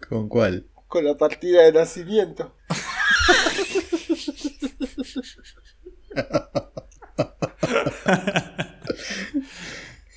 ¿Con cuál? Con la partida de nacimiento.